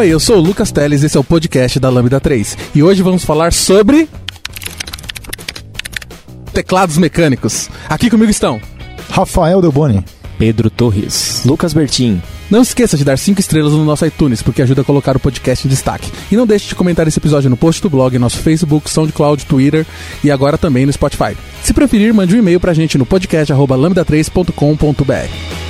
Oi, eu sou o Lucas Teles, esse é o podcast da Lambda 3. E hoje vamos falar sobre. Teclados mecânicos. Aqui comigo estão. Rafael Delboni. Pedro Torres. Lucas Bertin. Não esqueça de dar 5 estrelas no nosso iTunes, porque ajuda a colocar o podcast em destaque. E não deixe de comentar esse episódio no post do blog, nosso Facebook, SoundCloud, Twitter e agora também no Spotify. Se preferir, mande um e-mail pra gente no podcast.lambda3.com.br.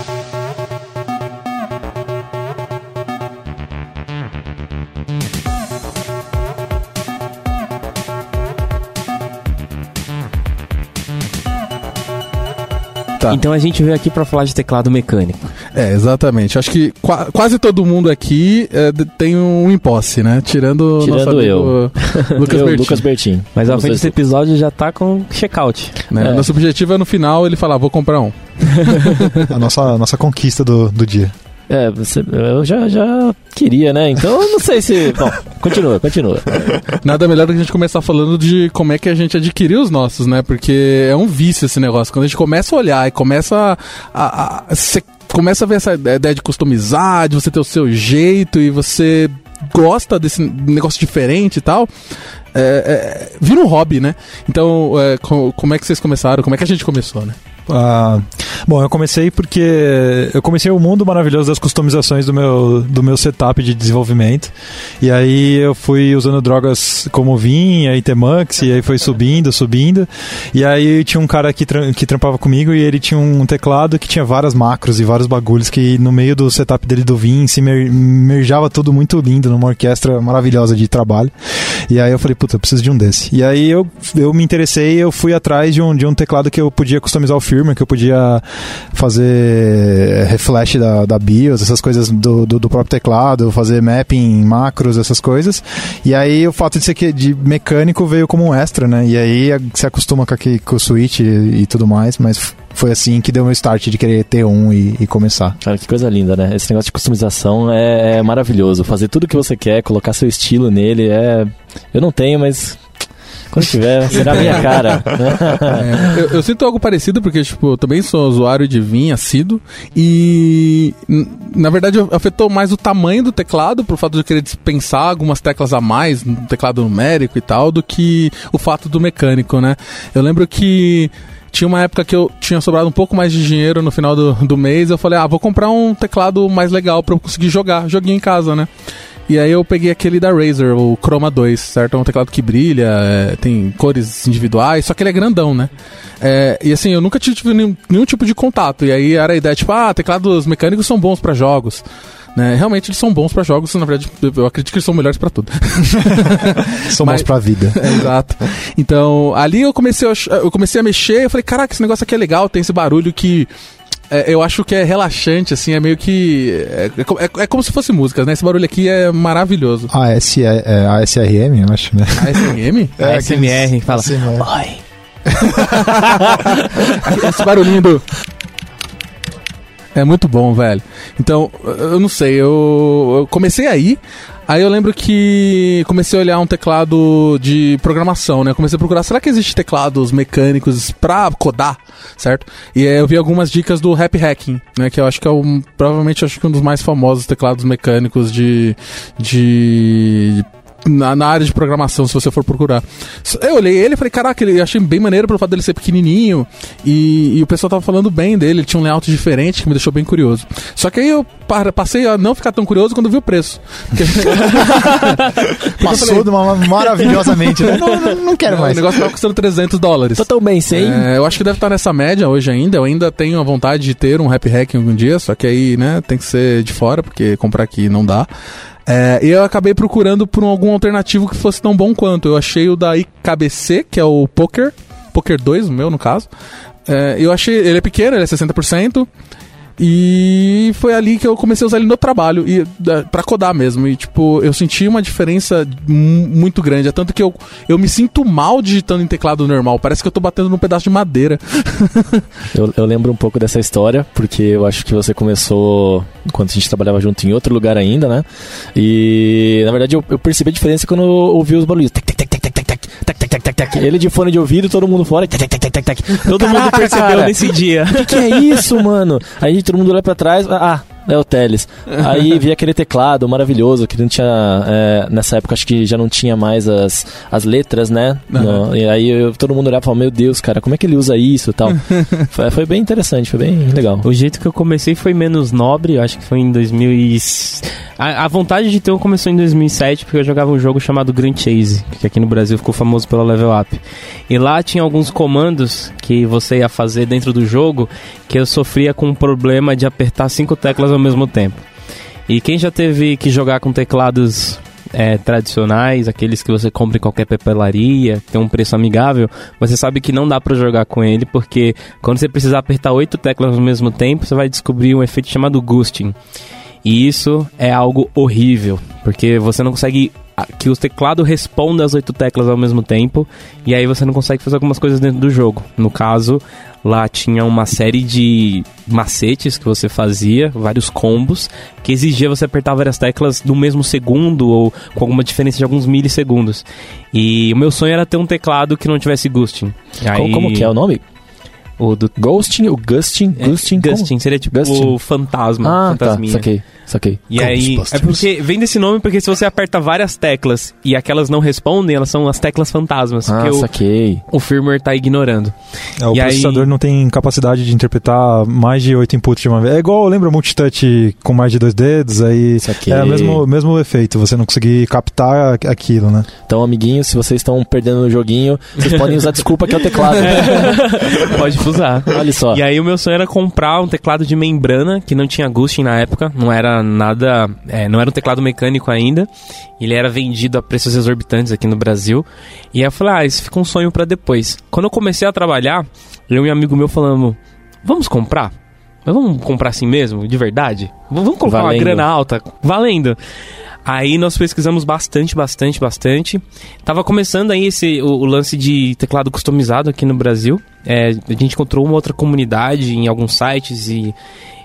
Tá. Então a gente veio aqui para falar de teclado mecânico. É, exatamente. Acho que qua quase todo mundo aqui é, tem um imposse, né? Tirando, Tirando eu. Lucas eu, Bertin. Lucas Bertin. Mas a frente desse episódio já tá com checkout. Né? É. Nosso objetivo é no final ele falar, vou comprar um. a nossa, a nossa conquista do, do dia. É, você, eu já, já queria, né? Então eu não sei se. Bom, continua, continua. Nada melhor do que a gente começar falando de como é que a gente adquiriu os nossos, né? Porque é um vício esse negócio. Quando a gente começa a olhar e começa a. a, a você começa a ver essa ideia de customizar, de você ter o seu jeito e você gosta desse negócio diferente e tal. É, é, vira um hobby, né? Então, é, como é que vocês começaram? Como é que a gente começou, né? Ah, bom, eu comecei porque eu comecei o mundo maravilhoso das customizações do meu, do meu setup de desenvolvimento. E aí eu fui usando drogas como vinha e Temax, e aí foi subindo, subindo. E aí tinha um cara que, tra que trampava comigo e ele tinha um teclado que tinha várias macros e vários bagulhos que no meio do setup dele do Vim se mer merjava tudo muito lindo numa orquestra maravilhosa de trabalho. E aí eu falei, puta, eu preciso de um desse. E aí eu, eu me interessei eu fui atrás de um, de um teclado que eu podia customizar o firmware, que eu podia fazer reflash da, da BIOS, essas coisas do, do, do, próprio teclado, fazer mapping, macros, essas coisas. E aí o fato de ser que, de mecânico veio como um extra, né? E aí se acostuma com, aqui, com o switch e, e tudo mais, mas foi assim que deu meu start de querer ter um e, e, começar. Cara, que coisa linda, né? Esse negócio de customização é, é, maravilhoso. Fazer tudo que você quer, colocar seu estilo nele é. Eu não tenho, mas quando tiver, será minha cara. é, eu, eu, sinto algo parecido, porque, tipo, eu também sou usuário de Vim assíduo. E, na verdade, afetou mais o tamanho do teclado, por fato de eu querer dispensar algumas teclas a mais no teclado numérico e tal, do que o fato do mecânico, né? Eu lembro que tinha uma época que eu tinha sobrado um pouco mais de dinheiro no final do, do mês. Eu falei, ah, vou comprar um teclado mais legal para eu conseguir jogar, joguinho em casa, né? E aí eu peguei aquele da Razer, o Chroma 2, certo? É um teclado que brilha, é, tem cores individuais, só que ele é grandão, né? É, e assim, eu nunca tive nenhum, nenhum, tipo de contato. E aí era a ideia, tipo, ah, teclados mecânicos são bons para jogos. Né? Realmente eles são bons para jogos, na verdade, eu acredito que eles são melhores para tudo. são Mas, bons para vida. É, exato. Então, ali eu comecei a, eu comecei a mexer, eu falei, caraca, esse negócio aqui é legal, tem esse barulho que é, eu acho que é relaxante, assim, é meio que. É, é, é, como se fosse música, né? Esse barulho aqui é maravilhoso. AS, é, é, ASRM, eu acho, né? ASRM? É, ASMR, fala. Oi. Esse barulhinho do. É muito bom, velho. Então, eu não sei, eu, eu comecei aí, Aí eu lembro que comecei a olhar um teclado de programação, né? Comecei a procurar, será que existe teclados mecânicos pra codar, certo? E aí eu vi algumas dicas do Happy Hacking, né? Que eu acho que é um, provavelmente acho que um dos mais famosos teclados mecânicos de, de na, na área de programação, se você for procurar. Eu olhei ele e falei, caraca, ele achei bem maneiro pelo fato dele ser pequenininho e, e o pessoal tava falando bem dele, ele tinha um layout diferente que me deixou bem curioso. Só que aí eu par- passei a não ficar tão curioso quando vi o preço. Porque- Passou de uma maravilhosamente, né? Não, não, não quero o mais. negócio tava custando 300 dólares. Tô tão bem sem. É, eu acho que deve estar nessa média hoje ainda. Eu ainda tenho a vontade de ter um Happy Hack algum dia, só que aí, né, tem que ser de fora, porque comprar aqui não dá. É, eu acabei procurando por um- algum alternativo que fosse tão bom quanto. Eu achei o da IKBC, que é o Poker, Poker 2, o meu no caso. É, eu achei, ele é pequeno, ele é 60%. E foi ali que eu comecei a usar ele no trabalho, e pra codar mesmo. E, tipo, eu senti uma diferença mu- muito grande. É tanto que eu, eu me sinto mal digitando em teclado normal. Parece que eu tô batendo num pedaço de madeira. Eu, eu lembro um pouco dessa história, porque eu acho que você começou enquanto a gente trabalhava junto em outro lugar ainda, né? E na verdade eu, eu percebi a diferença quando eu ouvi os barulhos. Tac, tac, tac, tac, tac, tac. Ele de fone de ouvido, todo mundo fora. Tac, tac, tac, tac, tac. Todo Caraca, mundo percebeu cara, nesse dia. O que, que, é isso, mano? Aí todo mundo olha pra trás. Ah, é o Teles. Aí vi aquele teclado maravilhoso, que não tinha. é, nessa época acho que já não tinha mais as, as letras, né? No- e aí eu- todo mundo olhava e falava, meu Deus, cara, como é que ele usa isso e tal? foi, foi bem interessante, foi bem legal. O jeito que eu comecei foi menos nobre, acho que foi em 2000 e... A, a vontade de ter um começou em 2007, porque eu jogava um jogo chamado Grand Chase, que aqui no Brasil ficou famoso pelo Level Up. E lá tinha alguns comandos que você ia fazer dentro do jogo que eu sofria com um problema de apertar cinco teclas ao mesmo tempo. E quem já teve que jogar com teclados é, tradicionais, aqueles que você compra em qualquer papelaria, tem um preço amigável, você sabe que não dá pra jogar com ele, porque quando você precisar apertar oito teclas ao mesmo tempo, você vai descobrir um efeito chamado ghosting. E isso é algo horrível, porque você não consegue que o teclado responda as oito teclas ao mesmo tempo, e aí você não consegue fazer algumas coisas dentro do jogo. No caso, lá tinha uma série de macetes que você fazia, vários combos, que exigia você apertar várias teclas no mesmo segundo ou com alguma diferença de alguns milissegundos. E o meu sonho era ter um teclado que não tivesse ghosting. Como, como que é o nome? O do Ghosting, o Gusting, é? Ghosting seria tipo Ghosting. o fantasma, Ah, tá, fantasminha. saquei, saquei. E aí, é porque vem desse nome porque se você aperta várias teclas e aquelas não respondem, elas são as teclas fantasmas, Ah, que o, saquei. o firmware tá ignorando. É, o E aí- processador não tem capacidade de interpretar mais de oito inputs de uma vez. É igual, lembra o multitouch com mais de dois dedos, aí Saquei. é o mesmo, mesmo efeito, você não conseguir captar aquilo, né? Então, amiguinhos, se vocês estão perdendo o joguinho, vocês podem usar desculpa que é o teclado. Pode usar. Olha só. E aí o meu sonho era comprar um teclado de membrana que não tinha ghosting na época, não era nada, é, não era um teclado mecânico ainda. Ele era vendido a preços exorbitantes aqui no Brasil. E aí eu falei, ah, isso fica um sonho pra depois. Quando eu comecei a trabalhar, eu e um amigo meu falando, vamos comprar? Mas vamos comprar assim mesmo, de verdade? Vamos colocar Valendo. uma grana alta, valendo. Aí nós pesquisamos bastante, bastante, bastante. Tava começando aí esse, o, o lance de teclado customizado aqui no Brasil. É, a gente encontrou uma outra comunidade em alguns sites e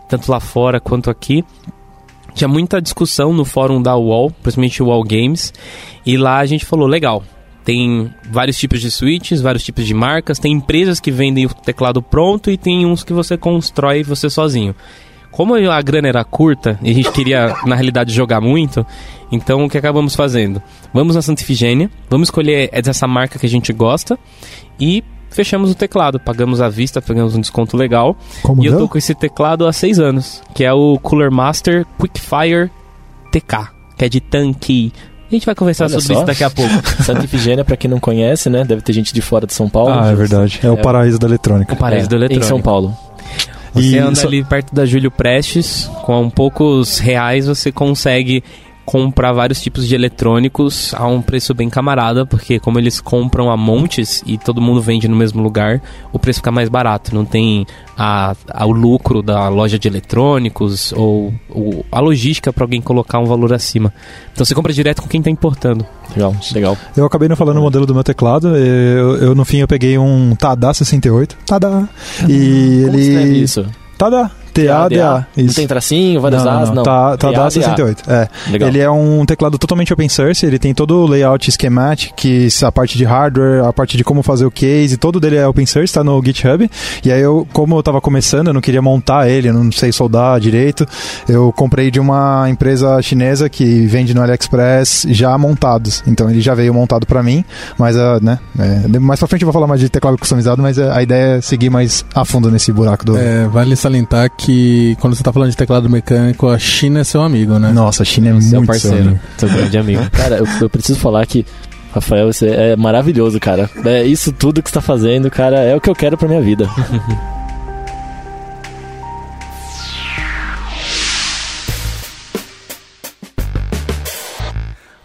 tanto lá fora quanto aqui. Tinha muita discussão no fórum da UOL, principalmente o UOL Games. E lá a gente falou, legal, tem vários tipos de switches, vários tipos de marcas, tem empresas que vendem o teclado pronto e tem uns que você constrói você sozinho. Como a grana era curta e a gente queria, na realidade, jogar muito, então o que acabamos fazendo? Vamos na Santa Ifigênia, vamos escolher essa marca que a gente gosta e fechamos o teclado. Pagamos à vista, pegamos um desconto legal. Como e eu tô com esse teclado há seis anos, que é o Cooler Master Quickfire TK, que é de tanque. A gente vai conversar Olha sobre só. isso daqui a pouco. Santa Ifigênia, pra quem não conhece, né? Deve ter gente de fora de São Paulo. Ah, é verdade. É o É. paraíso da eletrônica. O paraíso É, do eletrônico. Em São Paulo. Você E anda só- ali perto da Júlio Prestes, com poucos reais você consegue comprar vários tipos de eletrônicos a um preço bem camarada, porque como eles compram a montes e todo mundo vende no mesmo lugar, o preço fica mais barato. Não tem a, a- o lucro da loja de eletrônicos ou, o- a logística para alguém colocar um valor acima. Então você compra direto com quem está importando. Legal, legal. Eu acabei não falando o modelo do meu teclado. Eu, eu, no fim eu peguei um Tada 68. Tada! E Como ele. isso? Tada! TADA. Não tem tracinho, várias não, as, não. Tá, tá da TADA. 68. É. Legal. Ele é um teclado totalmente open source, ele tem todo o layout schematic, que a parte de hardware, a parte de como fazer o case, todo dele é open source, tá no GitHub. E aí eu, como eu tava começando, eu não queria montar ele, eu não sei soldar direito, eu comprei de uma empresa chinesa que vende no AliExpress já montados. Então ele já veio montado pra mim, mas a, né, é, mais pra frente eu vou falar mais de teclado customizado, mas a a ideia é seguir mais a fundo nesse buraco do É, vale salientar que quando você tá falando de teclado mecânico, a China é seu amigo, né? Nossa, a China é Seu muito parceiro, seu seu grande amigo. Cara, eu, eu preciso falar que, Rafael, você é maravilhoso, cara. É, isso tudo que você tá fazendo, cara, é o que eu quero pra minha vida.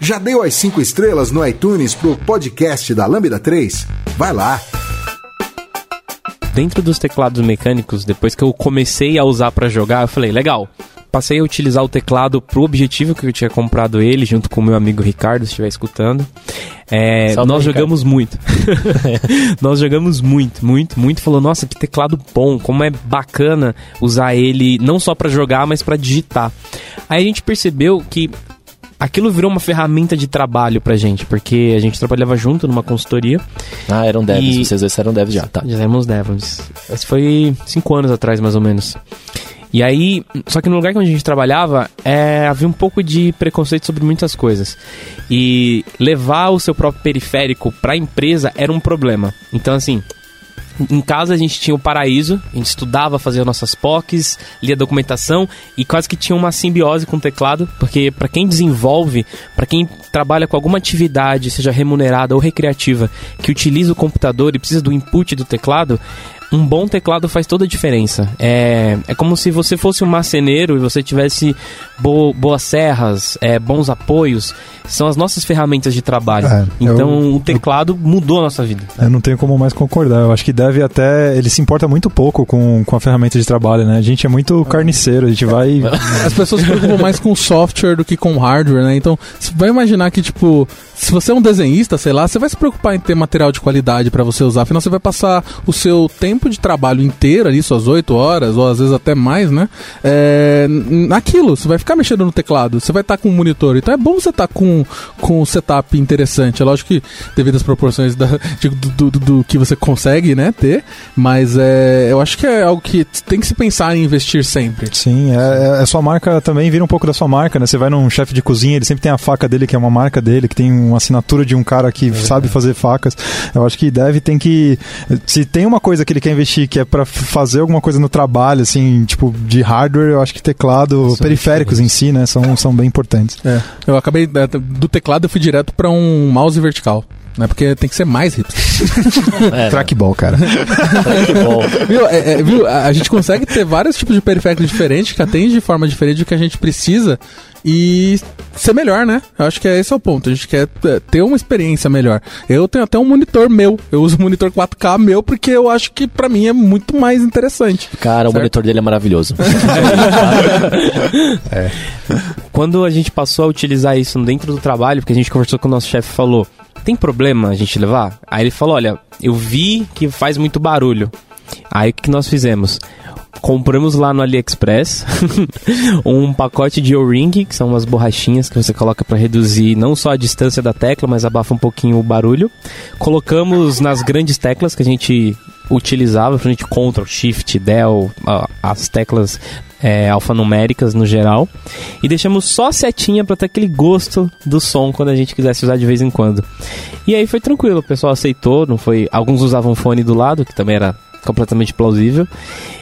Já deu as 5 estrelas no iTunes pro podcast da Lambda 3? Vai lá! Dentro dos teclados mecânicos, depois que eu comecei a usar pra jogar, eu falei, legal. Passei a utilizar o teclado pro objetivo que eu tinha comprado ele, junto com o meu amigo Ricardo, se estiver escutando. É, Salve, nós Ricardo. jogamos muito. nós jogamos muito, muito, muito. Falou, nossa, que teclado bom, como é bacana usar ele não só pra jogar, mas pra digitar. Aí a gente percebeu que aquilo virou uma ferramenta de trabalho pra gente, porque a gente trabalhava junto numa consultoria. Ah, eram devs, E- vocês dois eram devs já, tá. Já éramos devs. Isso foi cinco anos atrás, mais ou menos. E aí, só que no lugar que a gente trabalhava, é, havia um pouco de preconceito sobre muitas coisas. E levar o seu próprio periférico pra empresa era um problema. Então, assim, em casa a gente tinha o paraíso, a gente estudava, fazia nossas POCs, lia documentação e quase que tinha uma simbiose com o teclado, porque para quem desenvolve, para quem trabalha com alguma atividade, seja remunerada ou recreativa, que utiliza o computador e precisa do input do teclado, um bom teclado faz toda a diferença. É, é como se você fosse um marceneiro e você tivesse bo- boas serras, é, bons apoios. São as nossas ferramentas de trabalho. É, então eu- o teclado mudou a nossa vida. Eu não tenho como mais concordar. Eu acho que deve até. Ele se importa muito pouco com, com a ferramenta de trabalho, né? A gente é muito carniceiro, a gente vai. As pessoas se preocupam mais com software do que com hardware, né? Então, você vai imaginar que, tipo, se você é um desenhista, sei lá, você vai se preocupar em ter material de qualidade pra você usar. Afinal, você vai passar o seu tempo de trabalho inteiro ali, suas 8 horas, ou às vezes até mais, né? É, naquilo, você vai ficar mexendo no teclado, você vai estar com um monitor. Então é bom você estar com, com um setup interessante. É lógico que, devido às proporções da, de- do, do- do que você consegue, né, ter, mas é, eu acho que é algo que tem que se pensar em investir sempre. Sim, é, é- a sua marca também vira um pouco da sua marca, né? Você vai num chefe de cozinha, ele sempre tem a faca dele, que é uma marca dele, que tem uma assinatura de um cara que sabe fazer facas. Eu acho que deve, tem que. Se tem uma coisa que ele quer investir que é pra f- fazer alguma coisa no trabalho, assim, tipo, de hardware, eu acho que teclado, São periféricos em si, né, são, são bem importantes. É. Eu acabei é, do teclado eu fui direto pra um mouse vertical, né? Porque tem que ser mais hipster. É, Trackball, cara. que bom. viu? É, é, viu? A, a gente consegue ter vários tipos de periféricos diferentes que atendem de forma diferente do que a gente precisa e ser melhor, né? Eu acho que é esse é o ponto. A gente quer é, ter uma experiência melhor. Eu tenho até um monitor meu. Eu uso um monitor 4K meu porque eu acho que pra mim é muito mais interessante. Cara, o Certo. monitor dele é maravilhoso. Quando a gente passou a utilizar isso dentro do trabalho, porque a gente conversou com o nosso chefe e falou: tem problema a gente levar? Aí ele falou: olha, eu vi que faz muito barulho. Aí o que nós fizemos? Compramos lá no AliExpress um pacote de O-Ring, que são umas borrachinhas que você coloca para reduzir não só a distância da tecla, mas abafa um pouquinho o barulho. Colocamos nas grandes teclas que a gente utilizava, pra gente Ctrl, Shift, Del, a- as teclas é, alfanuméricas no geral. E deixamos só a setinha pra ter aquele gosto do som quando a gente quisesse usar de vez em quando. E aí foi tranquilo, o pessoal aceitou, não foi. Alguns usavam fone do lado, que também era completamente plausível.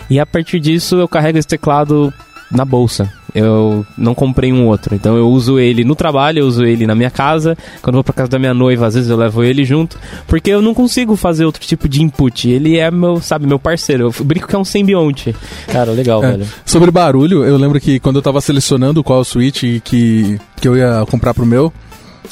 E a partir disso eu carrego esse teclado na bolsa. Eu não comprei um outro. Então eu uso ele no trabalho, eu uso ele na minha casa. Quando eu vou pra casa da minha noiva, às vezes eu levo ele junto. Porque eu não consigo fazer outro tipo de input. Ele é meu, sabe, meu parceiro. Eu brinco que é um simbionte. Cara, legal, É. velho. Sobre barulho, eu lembro que quando eu tava selecionando qual switch que, que eu ia comprar pro meu,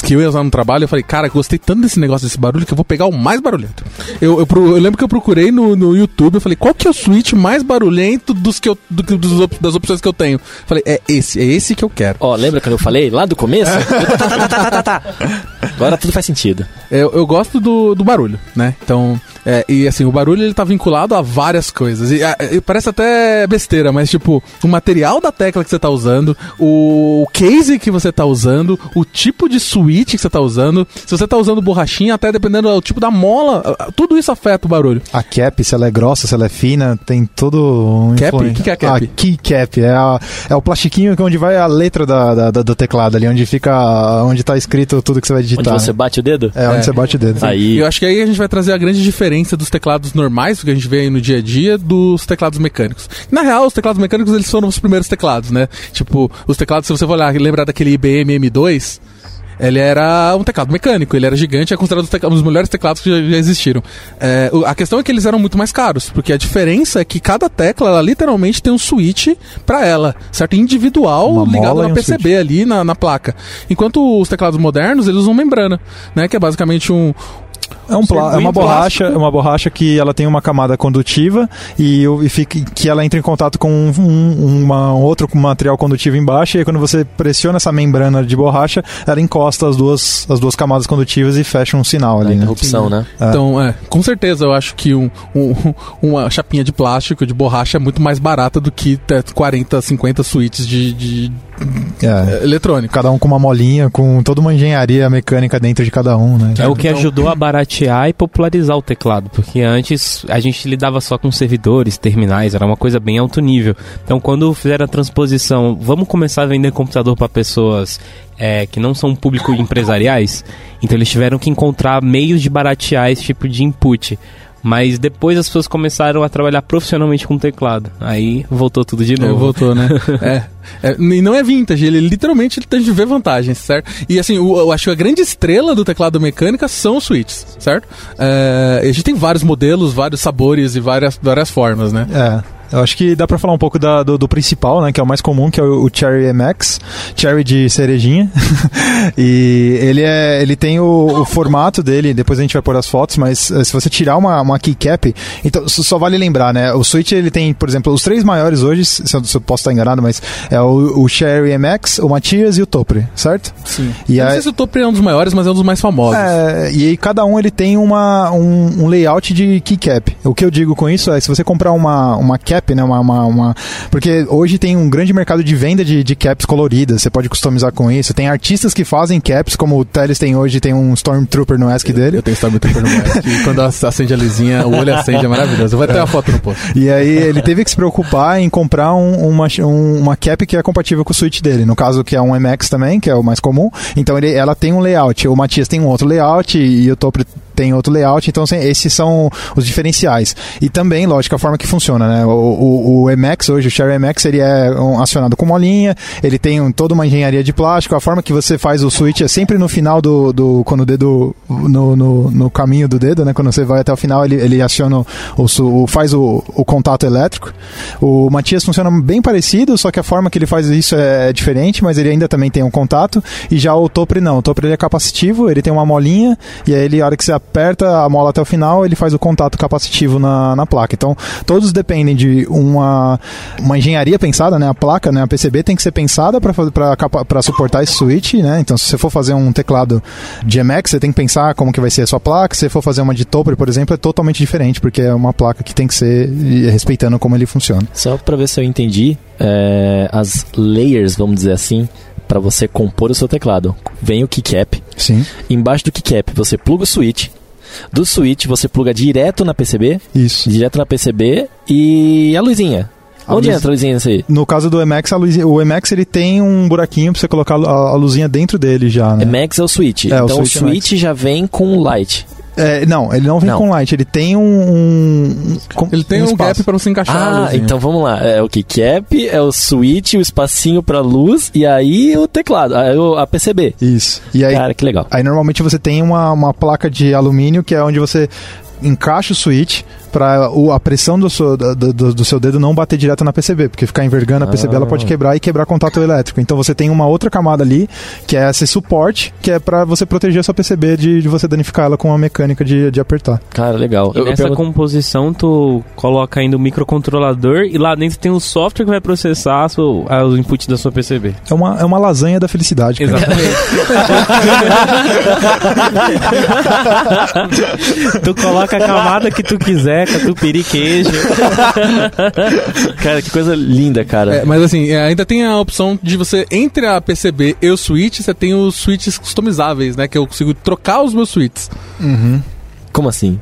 que eu ia usar no trabalho, eu falei, cara, gostei tanto desse negócio, desse barulho, que eu vou pegar o mais barulhento. Eu, eu, eu lembro que eu procurei no, no YouTube, eu falei, qual que é o switch mais barulhento dos que eu, do dos op- das opções que eu tenho? Falei, é esse, é esse que eu quero. Ó, lembra quando eu falei lá do começo? Eu tá, tá, tá, tá, tá, tá. Agora tudo faz sentido. Eu, eu gosto do, do barulho, né? Então, é, e assim, o barulho ele tá vinculado a várias coisas. E, a- e parece até besteira, mas tipo, o material da tecla que você tá usando, o case que você tá usando, o tipo de switch que você tá usando, se você tá usando borrachinha, até dependendo do tipo da mola, tudo isso afeta o barulho. A cap, se ela é grossa, se ela é fina, tem todo um Cap? O que que é a cap? A key cap, é, a- é o plastiquinho que onde vai a letra da, da- da- do teclado ali, onde fica, onde tá escrito tudo que você vai Onde digitar. você bate o dedo? É, onde É. você bate o dedo. Aí. Eu acho que aí a gente vai trazer a grande diferença dos teclados normais, que a gente vê aí no dia a dia, dos teclados mecânicos. Na real, os teclados mecânicos, eles foram os primeiros teclados, né? Tipo, os teclados, se você for olhar, lembrar daquele IBM M2, ele era um teclado mecânico, ele era gigante, é considerado um dos melhores teclados que já, já existiram. É, a questão é que eles eram muito mais caros, porque a diferença é que cada tecla, ela literalmente tem um switch pra ela, certo? Individual, Uma ligado na um PCB ali na, na placa. Enquanto os teclados modernos, eles usam membrana, né? Que é basicamente um, É, um pla- é uma borracha, plástico. é uma borracha que ela tem uma camada condutiva e, e fica, que ela entra em contato com um, um- uma, um outro material condutivo embaixo e aí quando você pressiona essa membrana de borracha, ela encosta as duas, as duas camadas condutivas e fecha um sinal ali, né? interrupção, né? É. Então, é, com certeza eu acho que um, um- uma chapinha de plástico, de borracha, é muito mais barata do que ter 40, 50 suítes de, de, É. é, eletrônico. Cada um com uma molinha, com toda uma engenharia mecânica dentro de cada um, né? É o que Então- ajudou a baratear e popularizar o teclado, porque antes a gente lidava só com servidores, terminais, era uma coisa bem alto nível. Então, quando fizeram a transposição, vamos começar a vender computador para pessoas é, que não são público empresariais, então eles tiveram que encontrar meios de baratear esse tipo de input. Mas depois as pessoas começaram a trabalhar profissionalmente com teclado. Aí voltou tudo de É, novo. voltou, né? é. É, E não é vintage, ele literalmente ele tem de ver vantagens, certo? E assim, o- eu acho que a grande estrela do teclado mecânica são os switches, certo? É, a gente tem vários modelos, vários sabores e várias, várias formas, né? É. Eu acho que dá pra falar um pouco da- do, do principal, né? Que é o mais comum, que é o, o Cherry MX. Cherry de cerejinha. e ele é. Ele tem o, o formato dele, depois a gente vai pôr as fotos, mas eh, se você tirar uma, uma keycap, então só vale lembrar, né? O Switch ele tem, por exemplo, os três maiores hoje, se eu, se eu posso estar enganado, mas é o, o Cherry MX, o Matias e o Topre, certo? Sim. E eu não sei se o Topre é um dos maiores, mas é um dos mais famosos. É, e aí cada um ele tem uma, um, um layout de keycap. O que eu digo com isso é, se você comprar uma, uma cap, né, uma, uma, uma- Porque hoje tem um grande mercado de venda de, de caps coloridas, você pode customizar com isso. Tem artistas que fazem caps, como o Teles tem hoje, tem um Stormtrooper no ESC dele. Eu tenho Stormtrooper no Mac, que quando acende a luzinha, o olho acende, é maravilhoso. Vai ter uma foto no post. E aí ele teve que se preocupar em comprar um- uma, um- uma cap que é compatível com o Switch dele. No caso, que é um MX também, que é o mais comum. Então ele, ela tem um layout. O Matias tem um outro layout e o Topre tem outro layout. Então assim, esses são os diferenciais. E também, lógico, a forma que funciona, né? O, o, o MX hoje, o Cherry MX, ele é um, acionado com molinha. Ele tem um- toda uma engenharia de plástico. A forma que você faz o switch é sempre no final do... do quando o dedo... No, no, no caminho do dedo, né? Quando você vai até o final, ele, ele aciona o, o- faz o, o contato elétrico. O Matias funciona bem parecido, só que a forma que ele faz isso é diferente, mas ele ainda também tem um contato. E já o Topre não. O Topre ele é capacitivo, ele tem uma molinha, e aí ele, a hora que você aperta a mola até o final, ele faz o contato capacitivo na, na placa. Então, todos dependem de uma, uma engenharia pensada, né? A placa, né? A PCB tem que ser pensada para suportar esse switch, né? Então, se você for fazer um teclado de MX, você tem que pensar como que vai ser a sua placa. Se você for fazer uma de Topre, por exemplo, é totalmente diferente, porque é uma placa que tem que ser respeitando como ele funciona. Só pra ver se eu entendi, é, as layers, vamos dizer assim, pra você compor o seu teclado. Vem o keycap, Sim. embaixo do keycap você pluga o switch, do switch você pluga direto na PCB, Isso. direto na PCB e a luzinha. A Onde luz- entra a luzinha nessa aí? No caso do luzinha- o MX ele tem um buraquinho pra você colocar a, a luzinha dentro dele já, né? Max é o switch. É, o então o switch switch, é já vem com light. É, não, ele não vem Não. com light, ele tem um. um- com- Ele tem um, espaço. gap pra você encaixar a Ah, luzinha. então vamos lá. É o keycap, é o switch, o espacinho pra luz e aí o teclado, o- a PCB. Isso. E aí, Cara, que legal. aí normalmente você tem uma, uma placa de alumínio que é onde você encaixa o switch pra o- a pressão do seu, do, do- do seu dedo não bater direto na PCB, porque ficar envergando a PCB ela pode quebrar e quebrar contato elétrico. Então você tem uma outra camada ali, que é esse suporte, que é pra você proteger a sua PCB de, de você danificar ela com a mecânica de, de apertar. Cara, legal. E Eu- eu nessa pergunto- composição, tu coloca ainda o microcontrolador e lá dentro tem um software que vai processar os inputs da sua PCB. É uma, é uma lasanha da felicidade. cara. tu coloca a camada que tu quiser, catupiry, queijo. Cara, que coisa linda, cara. É, mas assim, é, ainda tem a opção de você, entre a PCB e o switch, você tem os switches customizáveis, né? Que eu consigo trocar os meus switches. Como assim?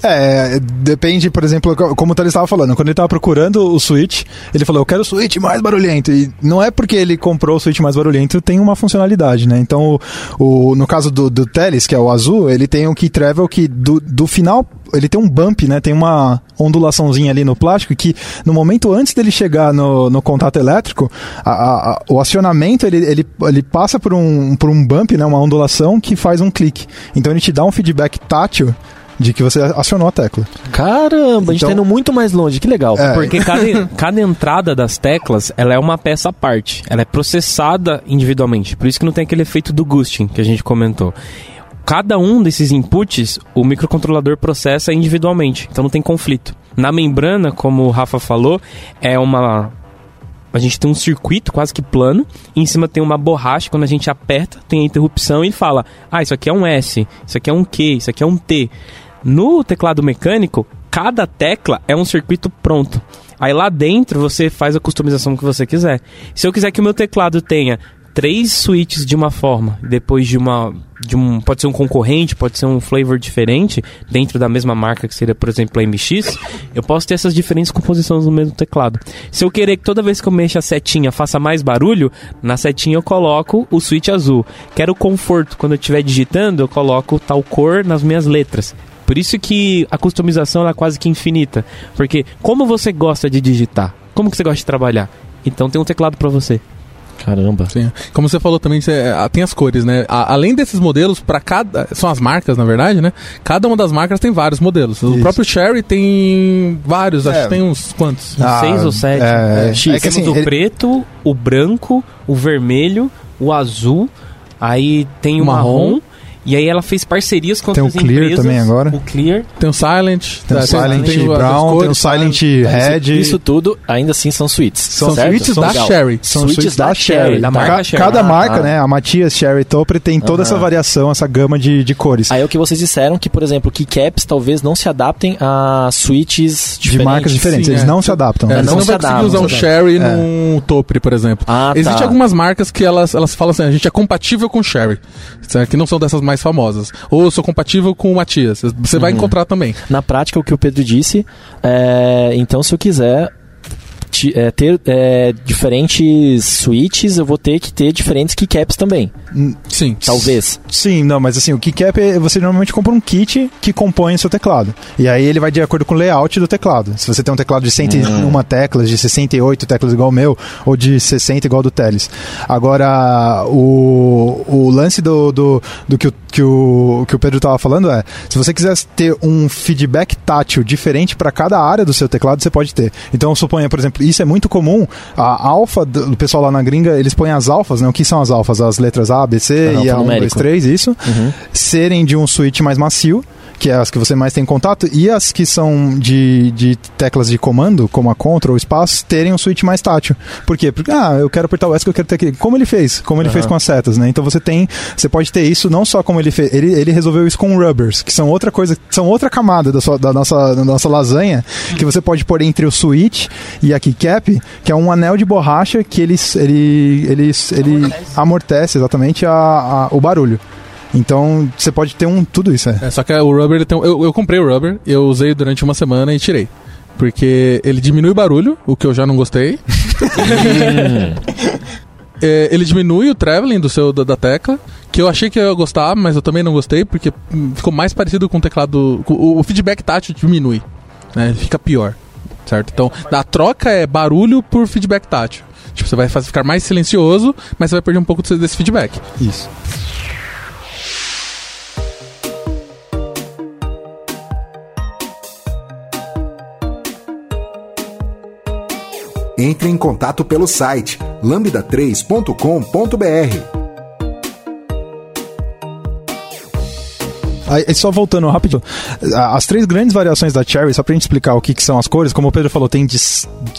É, depende, por exemplo, co- como o Thales estava falando, quando ele estava procurando o Switch, ele falou, eu quero o Switch mais barulhento. E não é porque ele comprou o Switch mais barulhento, tem uma funcionalidade, né? Então, o, o- no caso do, do Teles, que é o azul, ele tem o Key Travel que do, do final, ele tem um bump, né? Tem uma ondulaçãozinha ali no plástico que no momento antes dele chegar no, no contato elétrico, a- a- a- o acionamento, ele, ele, ele passa por um, por um bump, né? Uma ondulação que faz um clique. Então ele te dá um feedback tátil de que você acionou a tecla. Caramba, a gente Então- tá indo muito mais longe. Que legal. É. Porque cada, cada entrada das teclas, ela é uma peça à parte. Ela é processada individualmente. Por isso que não tem aquele efeito do ghosting que a gente comentou. Cada um desses inputs, o microcontrolador processa individualmente. Então não tem conflito. Na membrana, como o Rafa falou, é uma... A gente tem um circuito quase que plano, e em cima tem uma borracha, quando a gente aperta, tem a interrupção e fala: Ah, isso aqui é um S, isso aqui é um Q, isso aqui é um T. No teclado mecânico, cada tecla é um circuito pronto. Aí lá dentro você faz a customização que você quiser. Se eu quiser que o meu teclado tenha três switches de uma forma, depois de uma de um pode ser um concorrente, pode ser um flavor diferente dentro da mesma marca que seria, por exemplo, a MX, eu posso ter essas diferentes composições no mesmo teclado. Se eu querer que toda vez que eu mexa a setinha faça mais barulho, na setinha eu coloco o switch azul. Quero conforto quando eu estiver digitando, eu coloco tal cor nas minhas letras. Por isso que a customização é quase que infinita, porque como você gosta de digitar, como que você gosta de trabalhar, então tem um teclado para você. Caramba. Sim. Como você falou também, ah, tem as cores, né? Além desses modelos, para cada. São as marcas, na verdade, né? Cada uma das marcas tem vários modelos. O Isso. próprio Cherry tem vários, acho É. que tem uns quantos? Ah, seis ou sete. é, É, X. É que Temos assim, o ele- preto, o branco, o vermelho, o azul, aí tem o O marrom. marrom. E aí ela fez parcerias com Tem o outras Clear empresas. também agora. O Clear. Tem o Silent, Tem o tá, Silent tem as Brown, tem o Silent Red. Isso tudo ainda assim são suítes. São certo? suítes da Legal. Cherry. São suítes da da Cherry. da tá? marca Ca- Cherry. Cada Ah, marca, tá. né? A Matias, Cherry, Topper tem toda essa Aham. variação, essa gama de, de cores. Aí é o que vocês disseram que, por exemplo, keycaps talvez não se adaptem a de diferentes. marcas diferentes. Sim, Eles é. não se adaptam. É, É, você não não vai conseguir usar um Sherry num Topre, por exemplo. Ah, tá. Existem algumas marcas que elas, elas falam assim, a gente é compatível com Sherry, que não são dessas mais famosas. Ou sou compatível com o Matias. Você vai encontrar também. Na prática, o que o Pedro disse, é, então se eu quiser é, ter é, diferentes switches, eu vou ter que ter diferentes keycaps também. Sim. Talvez. Sim, não, mas assim, o keycap, é- você normalmente compra um kit que compõe o seu teclado. E aí ele vai de acordo com o layout do teclado. Se você tem um teclado de 101 teclas, de 68 teclas igual o meu, ou de 60 igual do Teles. Agora, o, o lance do, do, do que, o, que, o, que o Pedro estava falando é, se você quiser ter um feedback tátil diferente para cada área do seu teclado, você pode ter. Então, suponha, por exemplo, isso é muito comum, a alfa do do pessoal lá na gringa, eles põem as alfas, né? O que são as alfas? As letras A, B, C Aham, e a 1, 2, alfanumérico. 3, isso Uhum. serem de um switch mais macio, que é as que você mais tem contato, e as que são de, de teclas de comando, como a Ctrl ou espaço, terem um switch mais tátil. Por quê? Porque, ah, eu quero apertar o S que eu quero ter aqui. Como ele fez? Como ele fez com as setas, né? Então você tem, você pode ter isso não só como ele fez, ele, ele resolveu isso com rubbers, que são outra coisa, são outra camada da, sua, da, nossa, da nossa lasanha, que você pode pôr entre o switch e a keycap, que é um anel de borracha que ele, ele, ele, ele amortece exatamente a, a- o barulho. Então, você pode ter um tudo isso, é. É, só que o rubber, ele tem, um- eu, eu comprei o rubber, eu usei durante uma semana e tirei. Porque ele diminui o barulho, o que eu já não gostei. É, ele diminui o traveling do seu da, da tecla, que eu achei que eu ia gostar, mas eu também não gostei, porque ficou mais parecido com o teclado. com- o, o feedback tátil diminui, né? Fica pior, certo? Então, a troca é barulho por feedback tátil. Tipo, você vai fazer ficar mais silencioso, mas você vai perder um pouco desse feedback. Isso. Entre em contato pelo site lambda3.com.br. Aí, só voltando rápido, as três grandes variações da Cherry, só pra gente explicar o que, que são as cores, como o Pedro falou, tem de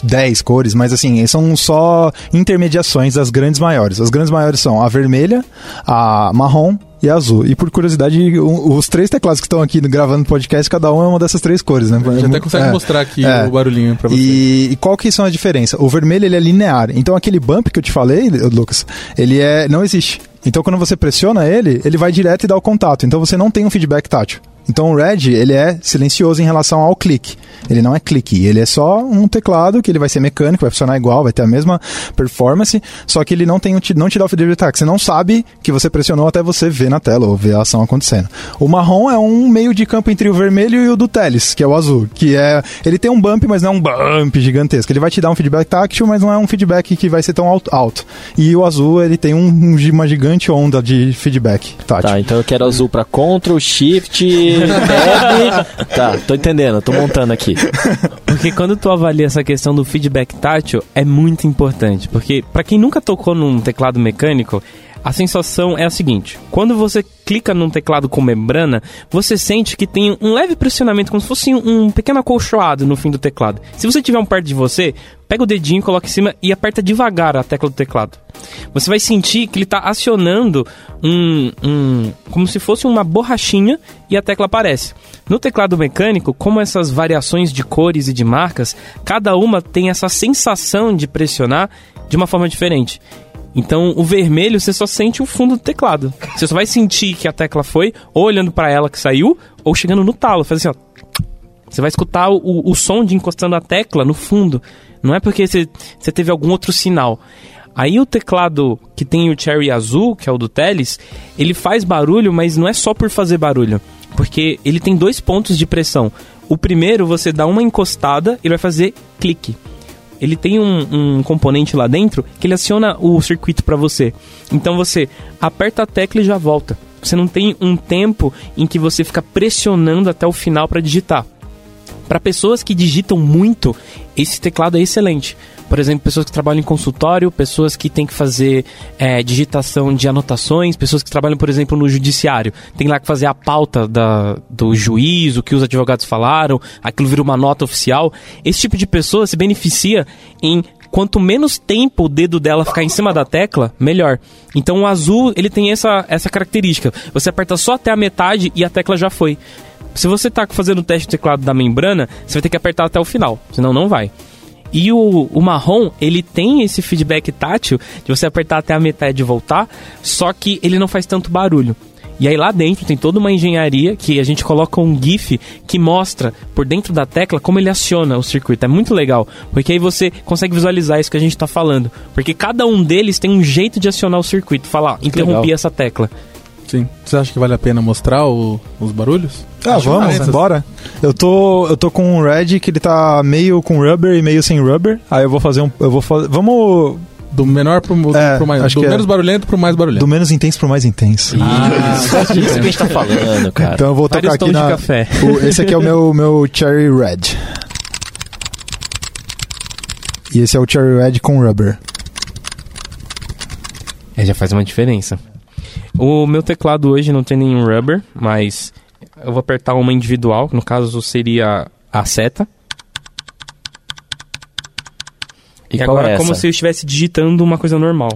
10 cores, mas assim, são só intermediações das grandes maiores. As grandes maiores são a vermelha, a marrom, e azul. E por curiosidade, os três teclados que estão aqui gravando podcast, cada um é uma dessas três cores, né? A gente até consegue é, mostrar aqui é. o barulhinho pra você. E, e, qual que são a diferença? O vermelho ele é linear. Então aquele bump que eu te falei, Lucas, ele é não existe. Então quando você pressiona ele, ele vai direto e dá o contato. Então você não tem um feedback tátil. Então o Red, ele é silencioso em relação ao clique. Ele não é clique, ele é só um teclado que ele vai ser mecânico, vai funcionar igual, vai ter a mesma performance, só que ele não tem não te dá o feedback tátil. Você não sabe que você pressionou até você ver na tela ou ver a ação acontecendo. O marrom é um meio de campo entre o vermelho e o do Teles, que é o azul, que é ele tem um bump, mas não é um bump gigantesco. Ele vai te dar um feedback tátil, mas não é um feedback que vai ser tão alto. E o azul, ele tem um, uma gigante onda de feedback tátil. Tá, então eu quero azul para Ctrl, Shift Tab. tá, tô entendendo, tô montando aqui. Porque quando tu avalia essa questão do feedback tátil, é muito importante. Porque para quem nunca tocou num teclado mecânico, a sensação é a seguinte: quando você clica num teclado com membrana, você sente que tem um leve pressionamento, como se fosse um pequeno acolchoado no fim do teclado. Se você tiver um perto de você, pega o dedinho, coloca em cima e aperta devagar a tecla do teclado. Você vai sentir que ele está acionando um, um. como se fosse uma borrachinha e a tecla aparece. No teclado mecânico, como essas variações de cores e de marcas, cada uma tem essa sensação de pressionar de uma forma diferente. Então, o vermelho você só sente o fundo do teclado. Você só vai sentir que a tecla foi ou olhando para ela que saiu, ou chegando no talo, faz assim, ó. Você vai escutar o, o som de encostando a tecla no fundo. Não é porque você, você teve algum outro sinal. Aí o teclado que tem o cherry azul, que é o do Teles, ele faz barulho, mas não é só por fazer barulho. Porque ele tem dois pontos de pressão. O primeiro, você dá uma encostada, ele vai fazer clique ele tem um, um, componente lá dentro que ele aciona o circuito para você. Então você aperta a tecla e já volta. Você não tem um tempo em que você fica pressionando até o final para digitar. Para pessoas que digitam muito, esse teclado é excelente. Por exemplo, pessoas que trabalham em consultório, pessoas que têm que fazer é, digitação de anotações, pessoas que trabalham, por exemplo, no judiciário. Tem lá que fazer a pauta da, do juiz, o que os advogados falaram, aquilo vira uma nota oficial. Esse tipo de pessoa se beneficia em quanto menos tempo o dedo dela ficar em cima da tecla, melhor. Então o azul, ele tem essa, essa característica. Você aperta só até a metade e a tecla já foi. Se você está fazendo o teste do teclado da membrana, você vai ter que apertar até o final, senão não vai. E o, o marrom, ele tem esse feedback tátil de você apertar até a metade e voltar, só que ele não faz tanto barulho. E aí lá dentro tem toda uma engenharia que a gente coloca um GIF que mostra por dentro da tecla como ele aciona o circuito. É muito legal, porque aí você consegue visualizar isso que a gente está falando. Porque cada um deles tem um jeito de acionar o circuito. Falar, interrompi essa tecla. Sim. Você acha que vale a pena mostrar o, os barulhos? Ah, Acho vamos, mais, bora. Eu tô, eu tô com um Red que ele tá meio com rubber e meio sem rubber. Aí eu vou fazer um. Eu vou fazer. Vamos. Do menor pro, é, pro mais. Acho do que é menos é. barulhento pro mais barulhento. Do menos intenso pro mais intenso. Ah, isso, isso que a gente tá falando, cara. Então eu vou tocar aqui na. café. O, esse aqui é o meu, meu Cherry Red. E esse é o Cherry Red com rubber. É, já faz uma diferença. O meu teclado hoje não tem nenhum rubber, mas eu vou apertar uma individual, no caso seria a seta. E, e agora é como se eu estivesse digitando uma coisa normal.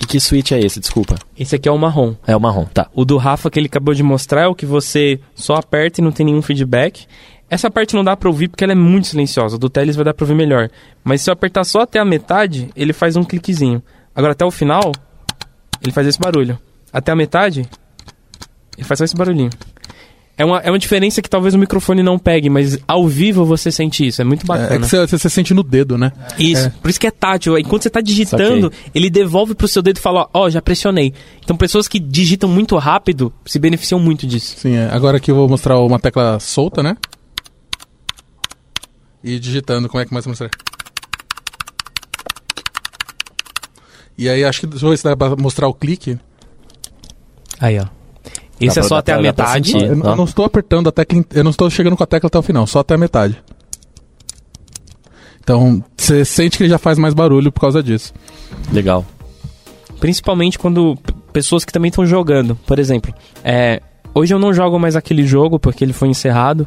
E que switch é esse, desculpa? Esse aqui é o marrom. É o marrom, tá. O do Rafa que ele acabou de mostrar é o que você só aperta e não tem nenhum feedback. Essa parte não dá pra ouvir porque ela é muito silenciosa. O do Teles vai dar pra ouvir melhor. Mas se eu apertar só até a metade, ele faz um cliquezinho. Agora até o final, ele faz esse barulho. Até a metade, ele faz só esse barulhinho. É uma, é uma diferença que talvez o microfone não pegue, mas ao vivo você sente isso. É muito bacana. É, é que você, você, sente no dedo, né? Isso. É. Por isso que é tátil. Enquanto você está digitando, ele devolve pro seu dedo e fala, ó, oh, já pressionei. Então pessoas que digitam muito rápido se beneficiam muito disso. Sim, é. Agora aqui eu vou mostrar uma tecla solta, né? E digitando, como é que mais mostrar? E aí acho que deixa eu ver se dá pra mostrar o clique. Aí, ó. Esse é só até a metade. Eu, eu, não estou apertando a tecla, eu não estou chegando com a tecla até o final, só até a metade. Então, você sente que ele já faz mais barulho por causa disso. Legal. Principalmente quando pessoas que também estão jogando. Por exemplo, é, hoje eu não jogo mais aquele jogo porque ele foi encerrado,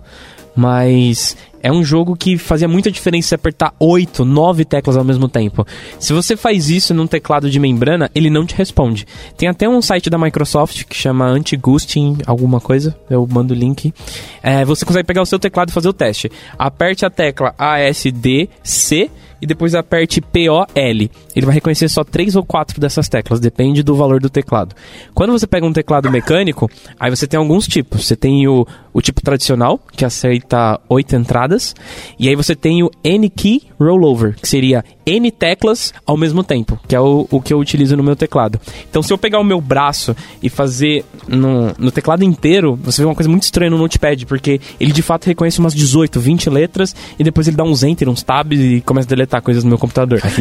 mas é um jogo que fazia muita diferença se apertar 8, 9 teclas ao mesmo tempo. Se você faz isso num teclado de membrana, ele não te responde. Tem até um site da Microsoft que chama Anti-Ghosting alguma coisa, eu mando o link. É, você consegue pegar o seu teclado e fazer o teste. Aperte a tecla ASDC e depois aperte POL. Ele vai reconhecer só três ou quatro dessas teclas, depende do valor do teclado. Quando você pega um teclado mecânico, aí você tem alguns tipos. Você tem o, o tipo tradicional, que aceita oito entradas, e aí você tem o N-Key Rollover, que seria N teclas ao mesmo tempo, que é o, o que eu utilizo no meu teclado. Então, se eu pegar o meu braço e fazer no, no teclado inteiro, você vê uma coisa muito estranha no Notepad, porque ele de fato reconhece umas 18, 20 letras, e depois ele dá uns enter, uns tabs e começa a deletar coisas no meu computador.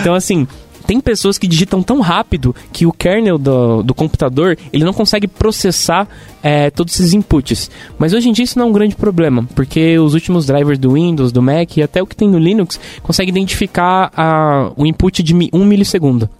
Então, assim, tem pessoas que digitam tão rápido que o kernel do, do computador ele não consegue processar é, todos esses inputs. Mas hoje em dia isso não é um grande problema, porque os últimos drivers do Windows, do Mac e até o que tem no Linux consegue identificar a, o input de mi- um milissegundo.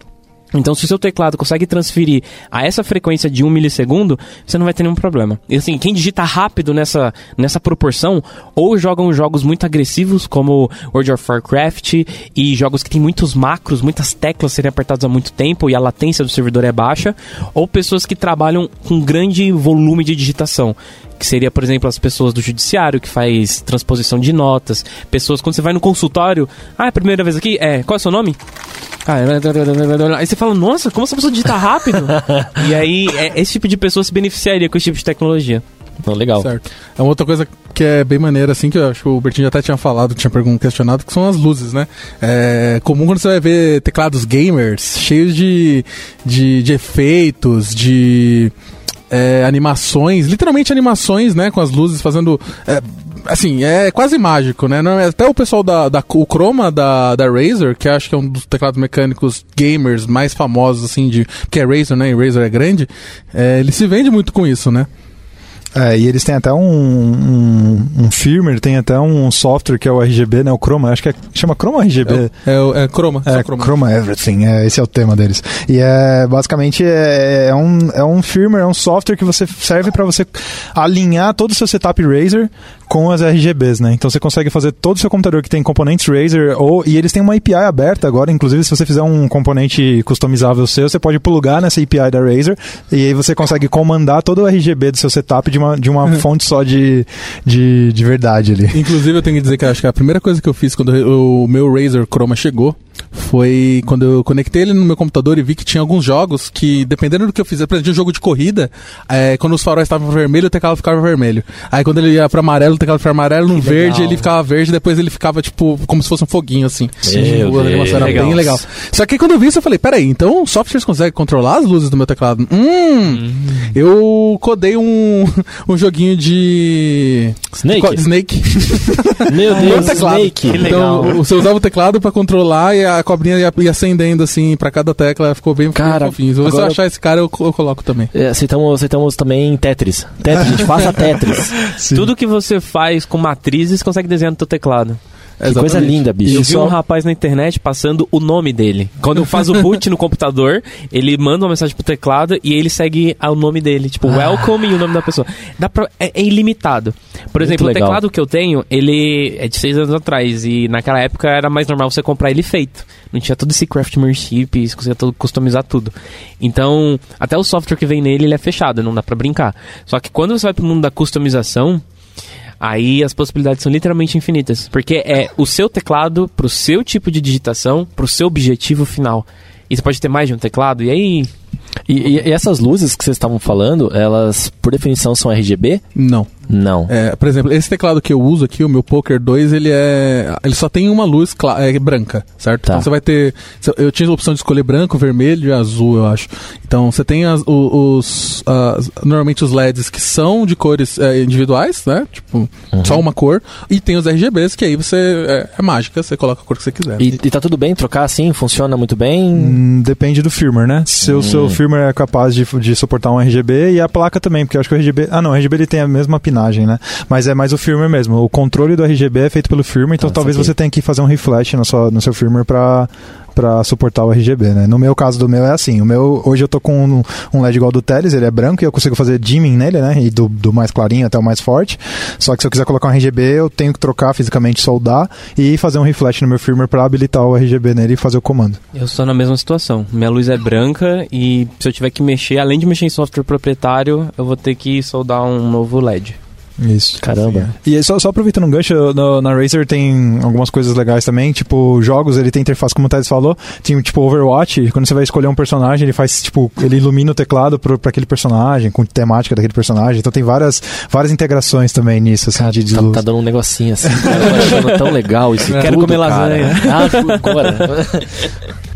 Então, se o seu teclado consegue transferir a essa frequência de 1 milissegundo, você não vai ter nenhum problema. E assim, quem digita rápido nessa, nessa proporção, ou jogam jogos muito agressivos, como World of Warcraft, e jogos que tem muitos macros, muitas teclas serem apertadas há muito tempo e a latência do servidor é baixa, ou pessoas que trabalham com grande volume de digitação. Que seria, por exemplo, as pessoas do judiciário que faz transposição de notas, pessoas quando você vai no consultório, ah, é a primeira vez aqui? É, qual é o seu nome? Ah, aí você fala, nossa, como essa pessoa digita rápido? e aí, é- esse tipo de pessoa se beneficiaria com esse tipo de tecnologia. Então, legal. Certo. É uma outra coisa que é bem maneira, assim, que eu acho que o Bertinho já até tinha falado, tinha questionado, que são as luzes, né? É comum quando você vai ver teclados gamers cheios de, de, de efeitos, de é, animações, literalmente animações, né? Com as luzes fazendo. é, assim, é quase mágico, né? Não, é- até o pessoal da, da o Chroma da, da Razer, que acho que é um dos teclados mecânicos gamers mais famosos, assim, de. Porque é Razer, né? E Razer é grande. é, ele se vende muito com isso, né? É, e eles têm até um, um, um firmware, tem até um software que é o RGB, né? O Chroma, acho que é, chama Chroma RGB. É, o- é Chroma, É, só Chroma. Chroma. Everything, é, esse é o tema deles. E é basicamente é, é um, é um firmware, é um software que você serve para você alinhar todo o seu setup Razer com as RGBs, né? Então você consegue fazer todo o seu computador que tem componentes Razer ou e eles têm uma API aberta agora, inclusive se você fizer um componente customizável seu, você pode plugar nessa API da Razer e aí você consegue comandar todo o RGB do seu setup de uma, de uma fonte só de, de, de verdade ali. Inclusive, eu tenho que dizer que acho que a primeira coisa que eu fiz quando eu- o meu Razer Chroma chegou foi quando eu conectei ele no meu computador e vi que tinha alguns jogos que, dependendo do que eu fizer, por exemplo, um jogo de corrida, é, quando os faróis estavam vermelho, o teclado ficava vermelho. Aí quando ele ia pra amarelo, o teclado ficava amarelo, no Que verde legal. ele ficava verde, depois ele ficava tipo como se fosse um foguinho assim. Meu a animação era Deus. bem legal. Só que quando eu vi isso, eu falei, peraí, então softwares conseguem controlar as luzes do meu teclado? Hum, eu codei um, um joguinho de. Snake? Snake. Meu No meu Deus, teclado. Snake. Que legal. Então, você usava o teclado pra controlar e a cobrinha ia, ia acendendo assim pra cada tecla, ficou bem Cara, fofinho. Se você agora- achar esse cara, eu, eu coloco também. É, Aceitamos, aceitamos também Tetris. Tetris, gente, faça Tetris. Tudo que você faz com matrizes consegue desenhar no teu teclado. Que coisa Exatamente. linda, bicho. Eu vi um rapaz na internet passando o nome dele. Quando faz o boot no computador, ele manda uma mensagem pro teclado e ele segue o nome dele. Tipo, welcome e o nome da pessoa. Dá pra, é, é ilimitado. Por Muito exemplo, legal. o teclado que eu tenho, ele é de seis anos atrás. E naquela época era mais normal você comprar ele feito. Não tinha todo esse craftsmanship, você conseguia todo, customizar tudo. Então, até o software que vem nele, ele é fechado, não dá pra brincar. Só que quando você vai pro mundo da customização, Aí as possibilidades são literalmente infinitas. Porque é o seu teclado pro seu tipo de digitação, pro seu objetivo final. E você pode ter mais de um teclado, e aí. E, e- e essas luzes que vocês estavam falando, elas, por definição, são RGB? Não. Não. É, por exemplo, esse teclado que eu uso aqui, o meu Poker 2, ele é. Ele só tem uma luz é, branca, certo? Tá. Então você vai ter. Eu tinha a opção de escolher branco, vermelho e azul, eu acho. Então você tem as- os. as- normalmente os LEDs que são de cores é, individuais, né? Tipo, só uma cor. E tem os RGBs, que aí você. É, é mágica, você coloca a cor que você quiser. E, e tá tudo bem trocar assim? Funciona muito bem? Hum, depende do firmware, né? Se o seu Hum. firmware é capaz de, de suportar um RGB e a placa também, porque eu acho que o RGB. Ah, não, o RGB ele tem a mesma patinagem, né? Mas é mais o firmware mesmo. O controle do RGB é feito pelo firmware, então Ah, talvez você tenha que fazer um refresh no, sua, no seu firmware para para suportar o RGB, né? No meu caso do meu é assim, o meu hoje eu tô com um, um LED igual ao do Teles, ele é branco e eu consigo fazer dimming nele, né? E do, do mais clarinho até o mais forte. Só que se eu quiser colocar um RGB, eu tenho que trocar fisicamente, soldar e fazer um refresh no meu firmware para habilitar o RGB nele e fazer o comando. Eu estou na mesma situação. Minha luz é branca e se eu tiver que mexer, além de mexer em software proprietário, eu vou ter que soldar um novo LED. Isso. Caramba. E só, só aproveitando um gancho, no- na Razer tem algumas coisas legais também, tipo, jogos, ele tem interface, como o Thales falou, tem tipo Overwatch, quando você vai escolher um personagem, ele faz, tipo, ele ilumina o teclado pro, pra aquele personagem, com temática daquele personagem, então tem várias, várias integrações também nisso, assim, de, de Tá, tá dando um negocinho assim. Cara, eu tô achando tão legal isso Quero tudo, comer cara. lasanha. Ah, agora.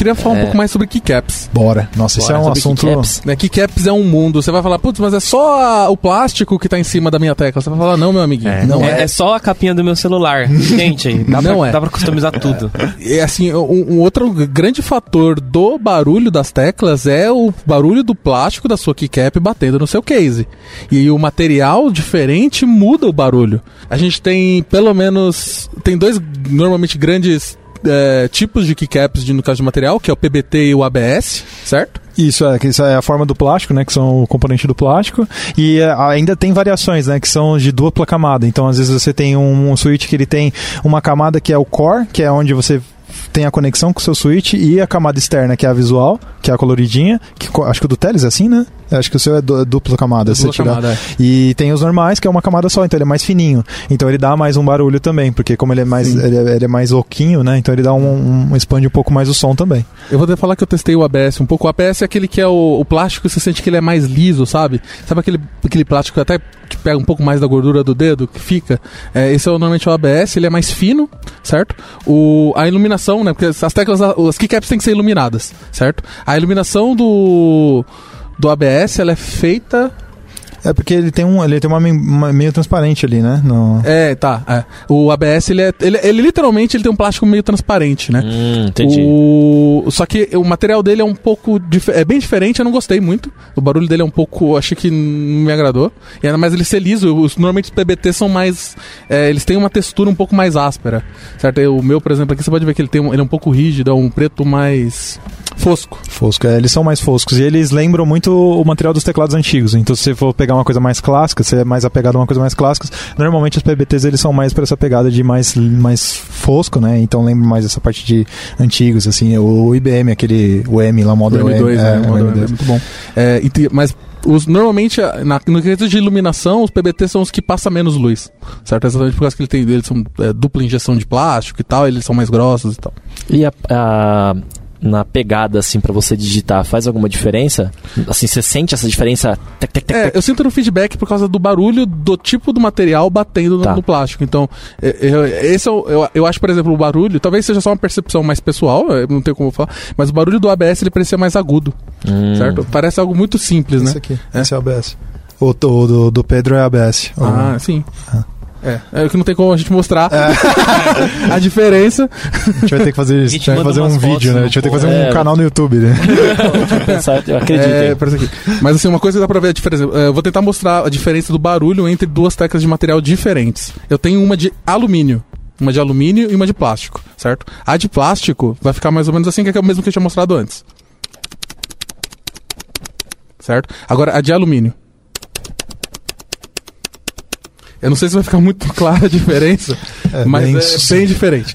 Queria falar um pouco mais sobre keycaps. Bora. Nossa, isso é Bora, um sobre assunto... keycaps. Né, keycaps é um mundo. Você vai falar, putz, mas é só a- o plástico que tá em cima da minha tecla. Você vai falar, não, meu amiguinho. Não é, é. é só a capinha do meu celular. Gente, dá, Não pra, é. dá pra customizar tudo. É assim, um, um outro grande fator do barulho das teclas é o barulho do plástico da sua keycap batendo no seu case. E o material diferente muda o barulho. A gente tem pelo menos tem dois normalmente grandes é, tipos de keycaps de, no caso de material, que é o PBT e o ABS, certo? Isso é, que isso é a forma do plástico, né? Que são o componente do plástico. E é, ainda tem variações, né? Que são de dupla camada. Então, às vezes, você tem um, um switch que ele tem uma camada que é o core, que é onde você tem a conexão com o seu switch, e a camada externa, que é a visual, que é a coloridinha. Que, acho que o do Teles é assim, né? Acho que o seu é du- dupla camada. Dupla você tirar. camada, é. E tem os normais, que é uma camada só, então ele é mais fininho. Então ele dá mais um barulho também, porque como ele é mais, ele é, ele é mais oquinho, né? Então ele dá um, um expande um pouco mais o som também. Eu vou até falar que eu testei o ABS um pouco. O ABS é aquele que é o, o plástico, você sente que ele é mais liso, sabe? Sabe aquele, aquele plástico que até te pega um pouco mais da gordura do dedo, que fica? É, esse é o- normalmente o ABS, ele é mais fino, certo? O, a iluminação, né? Porque as teclas, as keycaps têm que ser iluminadas, certo? A iluminação do, do ABS, ela é feita... É porque ele tem um, ele tem uma, uma meio transparente ali, né? No... É, tá. é. O ABS, ele é... Ele, ele literalmente ele tem um plástico meio transparente, né? Hum, entendi. O... Só que o material dele é um pouco. dif- É bem diferente, eu não gostei muito. O barulho dele é um pouco. Achei que não me agradou. E ainda mais ele ser liso. Os, normalmente os PBT são mais. é, eles têm uma textura um pouco mais áspera. Certo? E O meu, por exemplo, aqui você pode ver que ele, tem um, ele é um pouco rígido, é um preto mais. fosco. Fosco, é, eles são mais foscos e eles lembram muito o material dos teclados antigos. Então, se você for pegar uma coisa mais clássica, você é mais apegado a uma coisa mais clássica. Normalmente os PBTs eles são mais para essa pegada de mais, mais fosco, né? Então lembra mais essa parte de antigos, assim. O IBM, aquele o M lá, o O Model M2, M, né? é, O o M2 é M2. muito bom. É, e te- mas os, normalmente, na, no quesito de iluminação, os PBT são os que passam menos luz. Certo? Exatamente por causa que ele tem, eles são é, dupla injeção de plástico e tal, eles são mais grossos e tal. E a, a- na pegada, assim, pra você digitar, faz alguma diferença? Assim, você sente essa diferença? Tec, tec, tec, É, tec? eu sinto no feedback por causa do barulho do tipo do material batendo no, Tá. no plástico. Então, é, é, esse é o- eu, eu acho, por exemplo, o barulho, talvez seja só uma percepção mais pessoal, eu não tenho como falar, mas o barulho do ABS ele parecia mais agudo, Hum. certo? Parece algo muito simples, né? Esse aqui, É. esse é o ABS. O, o do, do Pedro é ABS. Ah, sim. É, é que não tem como a gente mostrar a diferença. A gente vai ter que fazer, isso, a gente gente vai manda fazer um vídeo, né? A gente vai ter que fazer post. um canal no YouTube, né? Pensar, eu acredito. É. Mas assim, uma coisa que dá pra ver a diferença. é, Eu vou tentar mostrar a diferença do barulho entre duas teclas de material diferentes. Eu tenho uma de alumínio. Uma de alumínio e uma de plástico, certo? A de plástico vai ficar mais ou menos assim, que é o mesmo que eu tinha mostrado antes. Certo? Agora, a de alumínio. Eu não sei se vai ficar muito clara a diferença, É, mas bem é bem diferente.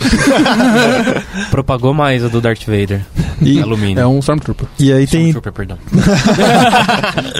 Propagou mais a do Darth Vader. E- Alumínio. É um Stormtrooper. E aí tem, Stormtrooper, perdão.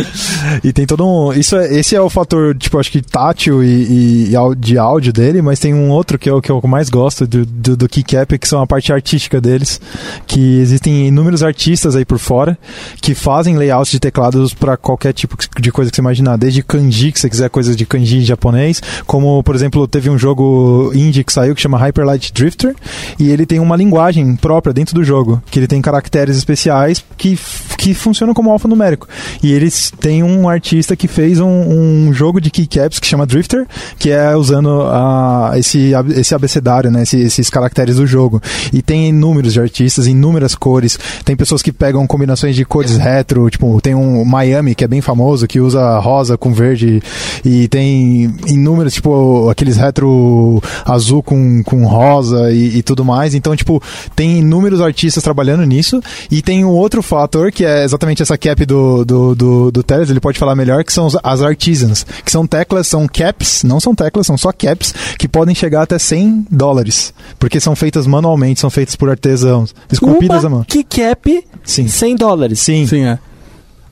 E tem todo um. Isso é, esse é o fator, tipo, acho que tátil e, e- e de áudio dele, mas tem um outro que é o que eu mais gosto do, do, do Keycap, que são a parte artística deles. Que existem inúmeros artistas aí por fora que fazem layouts de teclados para qualquer tipo de coisa que você imaginar, desde kanji, que você quiser coisas de kanji japonês, como, por exemplo, teve um jogo indie que saiu que chama Hyper Light Drifter, e ele tem uma linguagem própria dentro do jogo, que ele tem caracteres especiais que, que funcionam como alfanumérico. E eles têm um artista que fez um, um jogo de keycaps que chama Drifter, que é usando a, esse, esse abecedário, né, esse, esses caracteres do jogo. E tem inúmeros de artistas, inúmeras cores. Tem pessoas que pegam combinações de cores retro, tipo, tem um Miami que é bem famoso, que usa rosa com verde, e tem inúmeros, tipo, aqueles retro azul com, com rosa e, e tudo mais. Então, tipo, tem inúmeros artistas trabalhando nisso. E tem um outro fator, que é exatamente essa cap do, do, do, do Teles, ele pode falar melhor, que são as artisans, que são teclas, são caps, não são teclas, são só caps, que podem chegar até 100 dólares, porque são feitas manualmente, são feitas por artesãos, esculpidas à Uma mão. keycap, Sim. 100 dólares. Sim, Sim, é.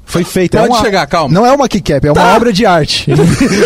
Foi feita. Pode é uma, chegar, calma. Não é uma keycap, é uma obra de arte.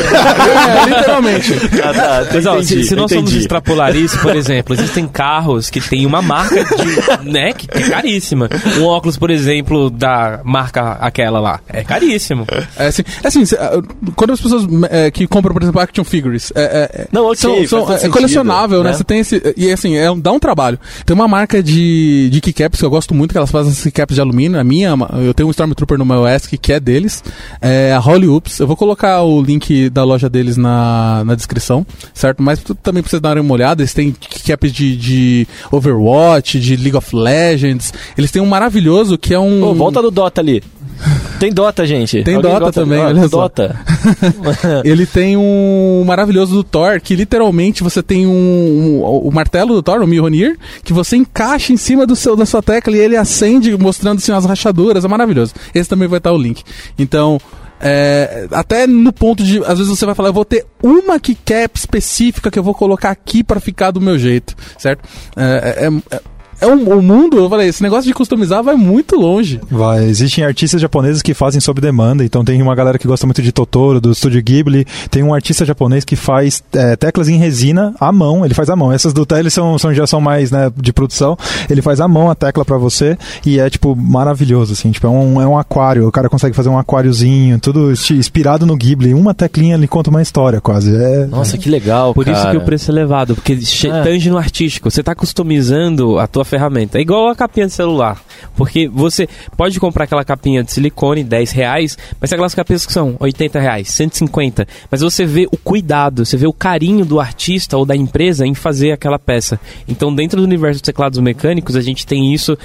É, literalmente. Ah, tá, Mas, ó, se, se nós formos entendi. extrapolar isso, por exemplo, existem carros que tem uma marca de, né, que é caríssima. Um óculos, por exemplo, da marca aquela lá, é caríssimo. É assim, é assim, ah, quando as pessoas é, que compram, por exemplo, action figures, é, é- é- Não, ok, são, são- é sentido, colecionável, né? né? Você tem esse. E assim, é, dá um trabalho. Tem uma marca de, de keycaps que eu gosto muito, que elas fazem keycaps de alumínio. A minha, eu tenho um Stormtrooper no meu Que é deles. É a Holly Oops. Eu vou colocar o link da loja deles na, na descrição, certo? Mas também pra vocês darem uma olhada, eles têm keycaps de, de Overwatch, de League of Legends. Eles têm um maravilhoso que é um. Ô, volta do Dota ali. Tem Dota, gente. Tem Alguém Dota gosta também, olha só. Dota. Ele tem um maravilhoso do Thor, que literalmente você tem um, um- o martelo do Thor, o Mjolnir, que você encaixa em cima do seu, da sua tecla e ele acende mostrando assim, as rachaduras, é maravilhoso. Esse também vai estar o link. Então, é, até no ponto de, às vezes você vai falar, eu vou ter uma keycap específica que eu vou colocar aqui pra ficar do meu jeito, certo? É, é, é, um, o mundo, eu falei, esse negócio de customizar vai muito longe. Vai, existem artistas japoneses que fazem sob demanda, então tem uma galera que gosta muito de Totoro, do Estúdio Ghibli, tem um artista japonês que faz é, teclas em resina à mão, ele faz à mão. Essas do Tele são, são já são mais né, de produção, ele faz à mão a tecla pra você e é tipo maravilhoso, assim, tipo, é um, é um aquário, o cara consegue fazer um aquáriozinho, tudo inspirado no Ghibli, uma teclinha ele conta uma história quase. É, Nossa, que legal, Por isso cara. que o preço é elevado, porque É. tange no artístico. Você está customizando a tua ferramenta. É igual a capinha de celular. Porque você pode comprar aquela capinha de silicone, 10 reais, mas aquelas capinhas que são 80 reais, 150. Mas você vê o cuidado, você vê o carinho do artista ou da empresa em fazer aquela peça. Então, dentro do universo dos teclados mecânicos, a gente tem isso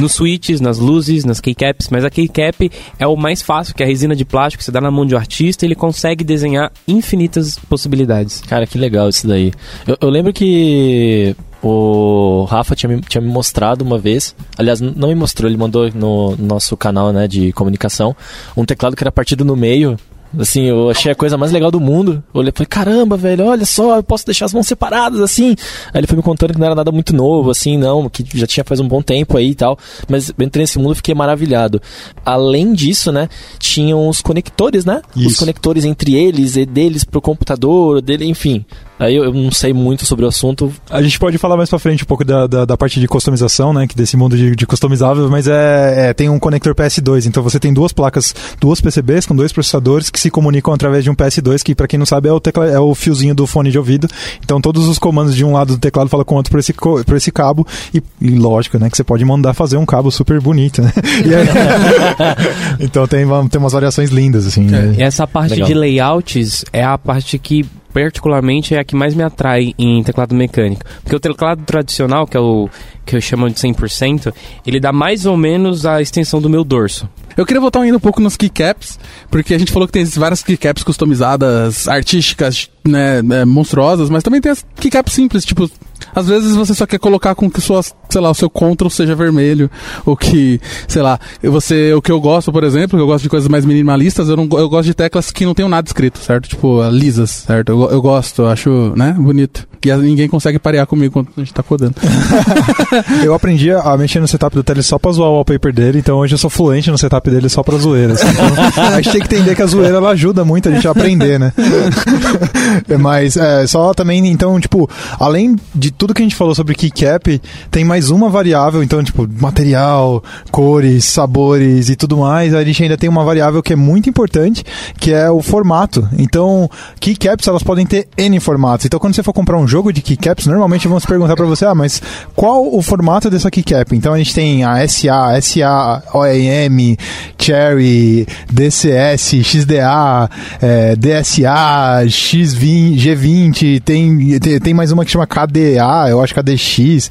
nos switches, nas luzes, nas keycaps, mas a keycap é o mais fácil, que é a resina de plástico, você dá na mão de um artista e ele consegue desenhar infinitas possibilidades. Cara, que legal isso daí. Eu, eu lembro que o Rafa tinha me, tinha me mostrado uma vez, aliás, não me mostrou, ele mandou no nosso canal né, de comunicação um teclado que era partido no meio. Assim, eu achei a coisa mais legal do mundo. Eu olhei e falei, caramba, velho, olha só, eu posso deixar as mãos separadas, assim. Aí ele foi me contando que não era nada muito novo, assim, não, que já tinha faz um bom tempo aí e tal. Mas eu entrei nesse mundo e fiquei maravilhado. Além disso, né, tinham os conectores, né? Os Isso. conectores entre eles e deles pro computador, dele, enfim. Aí eu, eu não sei muito sobre o assunto. A gente pode falar mais pra frente um pouco da, da, da parte de customização, né? Que desse mundo de, de customizável, mas é, é- tem um conector PS2. Então você tem duas placas, duas PCBs com dois processadores que se comunicam através de um PS2, que pra quem não sabe é o, tecla, é o fiozinho do fone de ouvido. Então todos os comandos de um lado do teclado falam com o outro por esse, por esse cabo. E, e lógico, né? Que você pode mandar fazer um cabo super bonito, né? Aí- então tem, tem umas variações lindas, assim. né? E essa parte Legal. de layouts é a parte que particularmente é a que mais me atrai em teclado mecânico. Porque o teclado tradicional, que é o que eu chamo de 100%, ele dá mais ou menos a extensão do meu dorso. Eu queria voltar ainda um pouco nos keycaps, porque a gente falou que tem várias keycaps customizadas, artísticas, né, é, monstruosas, mas também tem as keycaps simples, tipo, às vezes você só quer colocar com que sua, sei lá, o seu control seja vermelho, ou que, sei lá, você, o que eu gosto, por exemplo, que eu gosto de coisas mais minimalistas, eu, não, eu gosto de teclas que não tenham nada escrito, certo? Tipo, lisas, certo? Eu, eu gosto, eu acho, né, bonito. E ninguém consegue parear comigo quando a gente tá codando. Eu aprendi a mexer no setup do Tele só pra zoar o wallpaper dele, então hoje eu sou fluente no setup dele só pra zoeira. assim. Então, a gente tem que entender que a zoeira ela ajuda muito a gente a aprender, né? Mas é, só também, então, tipo, além de tudo que a gente falou sobre keycap, tem mais uma variável, então, tipo, material, cores, sabores e tudo mais. A gente ainda tem uma variável que é muito importante, que é o formato. Então, keycaps elas podem ter N formatos. Então, quando você for comprar um jogo de keycaps, normalmente vão se perguntar para você, ah, mas qual o formato dessa keycap? Então a gente tem a SA, SA, OEM, Cherry, DCS, XDA, é, DSA, X20, G20, tem, tem, mais uma que chama KDA, eu acho KDX,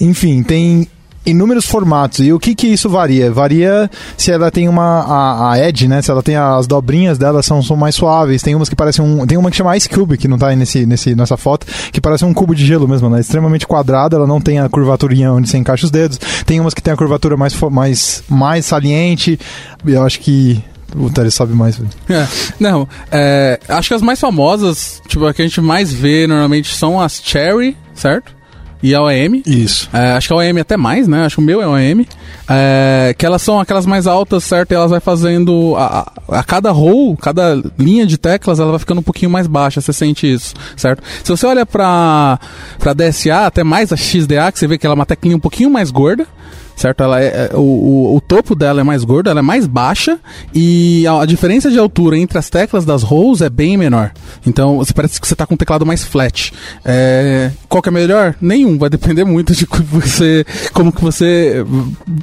enfim, tem inúmeros formatos. E o que que isso varia? Varia se ela tem uma a, a edge, né? Se ela tem as dobrinhas dela são, são mais suaves. Tem umas que parecem um, tem uma que chama Ice Cube que não tá aí nesse, nesse nessa foto, que parece um cubo de gelo mesmo, né? Extremamente quadrada, ela não tem a curvaturinha onde você encaixa os dedos. Tem umas que tem a curvatura mais mais mais saliente. Eu acho que o Teres sabe mais. É, não, é, acho que as mais famosas, tipo, a que a gente mais vê normalmente são as Cherry, certo? E a OEM. Isso. É, acho que a OEM até mais, né? Acho que o meu é OEM. É, que elas são aquelas mais altas, certo? E elas vai fazendo. A, a, cada row, cada linha de teclas, ela vai ficando um pouquinho mais baixa. Você sente isso, certo? Se você olha pra, pra DSA, até mais a XDA, que você vê que ela é uma teclinha um pouquinho mais gorda certo? Ela é, é, o, o, o, topo dela é mais gordo, ela é mais baixa e a, a, diferença de altura entre as teclas das rows é bem menor. Então, você parece que você está com um teclado mais flat. É, qual que é melhor? Nenhum, vai depender muito de como, você, como que você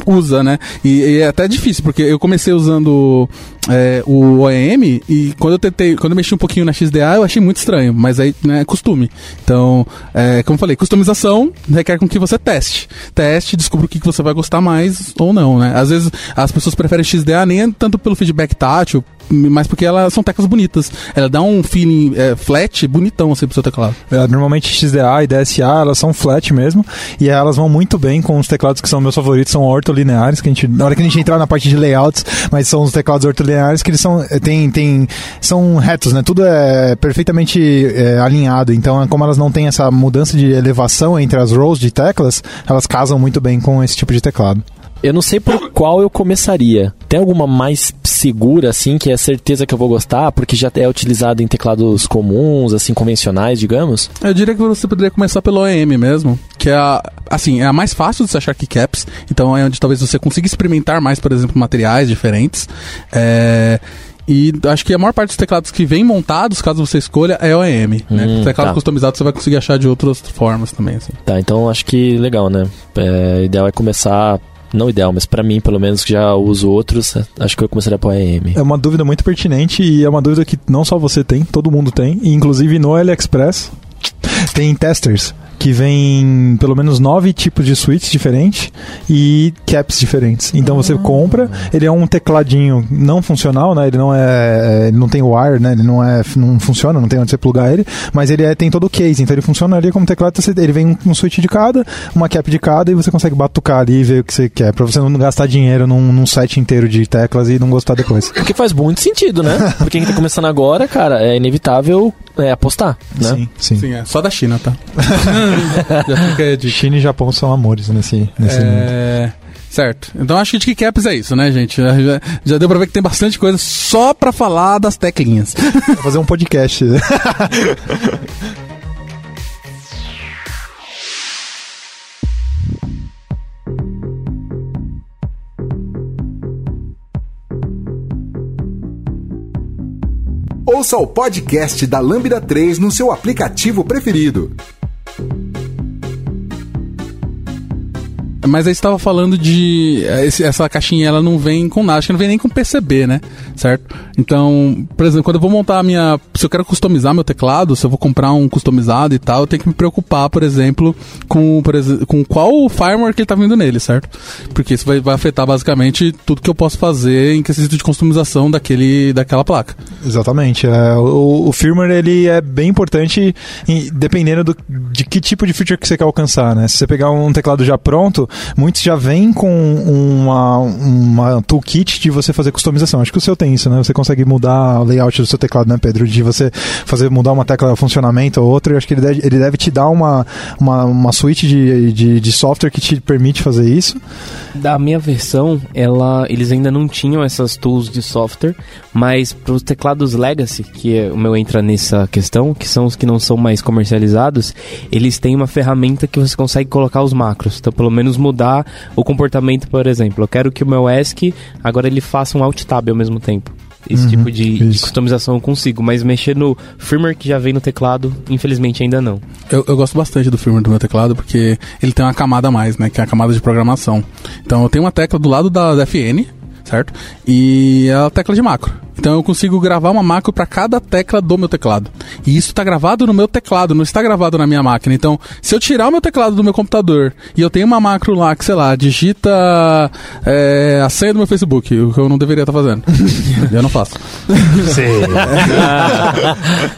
usa, né? E, e é até difícil, porque eu comecei usando é, o OEM e quando eu tentei, quando eu mexi um pouquinho na XDA, eu achei muito estranho, mas aí, né, é costume. Então, é, como eu falei, customização requer com que você teste. Teste, descubra o que, que você vai gostar mais ou não, né? Às vezes as pessoas preferem XDA nem tanto pelo feedback tátil, mas porque elas são teclas bonitas. Ela dá um feeling é, flat bonitão assim pro seu teclado. É, normalmente XDA e DSA, elas são flat mesmo, e elas vão muito bem com os teclados que são meus favoritos, são ortolineares, que a gente, na hora que a gente entrar na parte de layouts, mas são os teclados ortolineares que eles são, eh, tem, tem, são retos, né? Tudo é perfeitamente é, alinhado, então como elas não têm essa mudança de elevação entre as rows de teclas, elas casam muito bem com esse tipo de teclado. Eu não sei por qual eu começaria. Tem alguma mais segura, assim, que é certeza que eu vou gostar, porque já é utilizado em teclados comuns, assim, convencionais, digamos? Eu diria que você poderia começar pelo OEM mesmo, que é a, assim, é a mais fácil de se achar keycaps, então é onde talvez você consiga experimentar mais, por exemplo, materiais diferentes. É... E acho que a maior parte dos teclados que vem montados, caso você escolha, é OEM. Né? Hum, teclado tá. customizado você vai conseguir achar de outras formas também. Assim. Tá, então acho que legal, né? É, ideal é começar não ideal, mas para mim, pelo menos, que já uso outros, acho que eu começaria por AM. É uma dúvida muito pertinente e é uma dúvida que não só você tem, todo mundo tem, e inclusive no AliExpress tem testers que vem pelo menos nove tipos de suítes diferentes e caps diferentes. Então você ah. compra, ele é um tecladinho não funcional, né? Ele não é, ele não tem wire, né? Ele não é, não funciona, não tem onde você plugar ele, mas ele é, tem todo o case, então ele funcionaria como teclado. Ele vem um suíte de cada, uma cap de cada e você consegue batucar ali e ver o que você quer, para você não gastar dinheiro num, num set inteiro de teclas e não gostar depois. O que faz muito sentido, né? Porque quem tá começando agora, cara, é inevitável é, apostar, né? Sim, sim. Sim, é. Só da China, tá? já fica de... China e Japão são amores nesse, nesse é... mundo. Certo. Então acho que de keycaps é isso, né, gente? Já, já, já, deu pra ver que tem bastante coisa só pra falar das teclinhas. Vou fazer um podcast. Ouça o podcast da Lambda 3 no seu aplicativo preferido. Mas aí estava falando de. Eh, essa caixinha ela não vem com nada, acho que não vem nem com PCB, né? Certo? Então, por exemplo, quando eu vou montar a minha. Se eu quero customizar meu teclado, se eu vou comprar um customizado e tal, eu tenho que me preocupar, por exemplo, com, por exemplo, com qual firmware que ele tá vindo nele, certo? Porque isso vai, vai afetar basicamente tudo que eu posso fazer em quesito de customização daquele, daquela placa. Exatamente. É, o, o firmware ele é bem importante em, dependendo do, de que tipo de feature que você quer alcançar, né? Se você pegar um teclado já pronto, muitos já vêm com uma, uma toolkit de você fazer customização. Acho que o seu tem isso, né? Você consegue mudar o layout do seu teclado, né, Pedro? De você fazer mudar uma tecla funcionamento ou outra, eu acho que ele deve, ele deve te dar uma, uma, uma suite de, de, de software que te permite fazer isso. Da minha versão, ela, eles ainda não tinham essas tools de software, mas para os teclados Legacy, que é, o meu entra nessa questão, que são os que não são mais comercializados, eles têm uma ferramenta que você consegue colocar os macros. Então, pelo menos mudar o comportamento, por exemplo. Eu quero que o meu ESC agora ele faça um Alt Tab ao mesmo tempo. Esse Uhum, tipo de, de isso. customização eu consigo, mas mexer no firmware que já vem no teclado, infelizmente ainda não. Eu, eu gosto bastante do firmware do meu teclado porque ele tem uma camada a mais, né? Que é a camada de programação. Então eu tenho uma tecla do lado da, da FN, certo? E é a tecla de macro. Então eu consigo gravar uma macro para cada tecla do meu teclado. E isso está gravado no meu teclado, não está gravado na minha máquina. Então, se eu tirar o meu teclado do meu computador e eu tenho uma macro lá que, sei lá, digita é, a senha do meu Facebook, o que eu não deveria estar fazendo. eu não faço.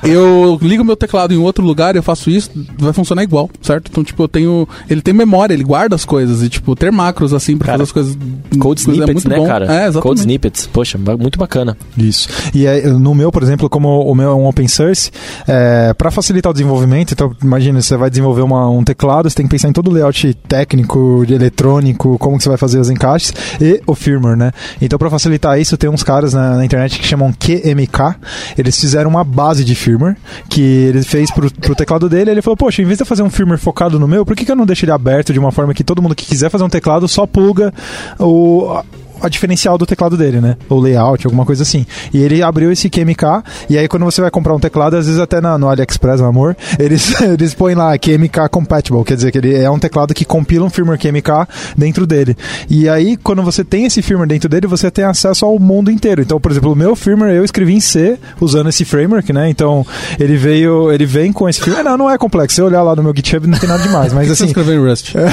eu ligo meu teclado em outro lugar, eu faço isso, vai funcionar igual, certo? Então, tipo, eu tenho. Ele tem memória, ele guarda as coisas. E, tipo, ter macros assim pra Cara, fazer as coisas. Code coisas snippets, é muito né, bom. cara? É, exatamente. Code snippets. Poxa, muito bacana. Isso. E é, no meu, por exemplo, como o meu é um open source, é, para facilitar o desenvolvimento, então imagina, você vai desenvolver uma- um teclado, você tem que pensar em todo o layout técnico, eletrônico, como que você vai fazer os encaixes e o firmware, né? Então, para facilitar isso, tem uns caras na, na internet que chamam QMK. Eles fizeram uma base de firmware que ele fez pro, pro teclado dele. Ele falou: Poxa, em vez de eu fazer um firmware focado no meu, por que, que eu não deixo ele aberto de uma forma que todo mundo que quiser fazer um teclado só pluga o a diferencial do teclado dele, né? Ou layout, alguma coisa assim. E ele abriu esse QMK, e aí quando você vai comprar um teclado, às vezes até na- no AliExpress, meu amor, eles, eles põem lá QMK Compatible, quer dizer que ele é um teclado que compila um firmware QMK dentro dele. E aí, quando você tem esse firmware dentro dele, você tem acesso ao mundo inteiro. Então, por exemplo, o meu firmware eu escrevi em C, usando esse framework, né? Então, ele veio, ele vem com esse firmware. Não, não é complexo. Se eu olhar lá no meu GitHub, não tem nada demais, mas Você assim... escreveu em Rust.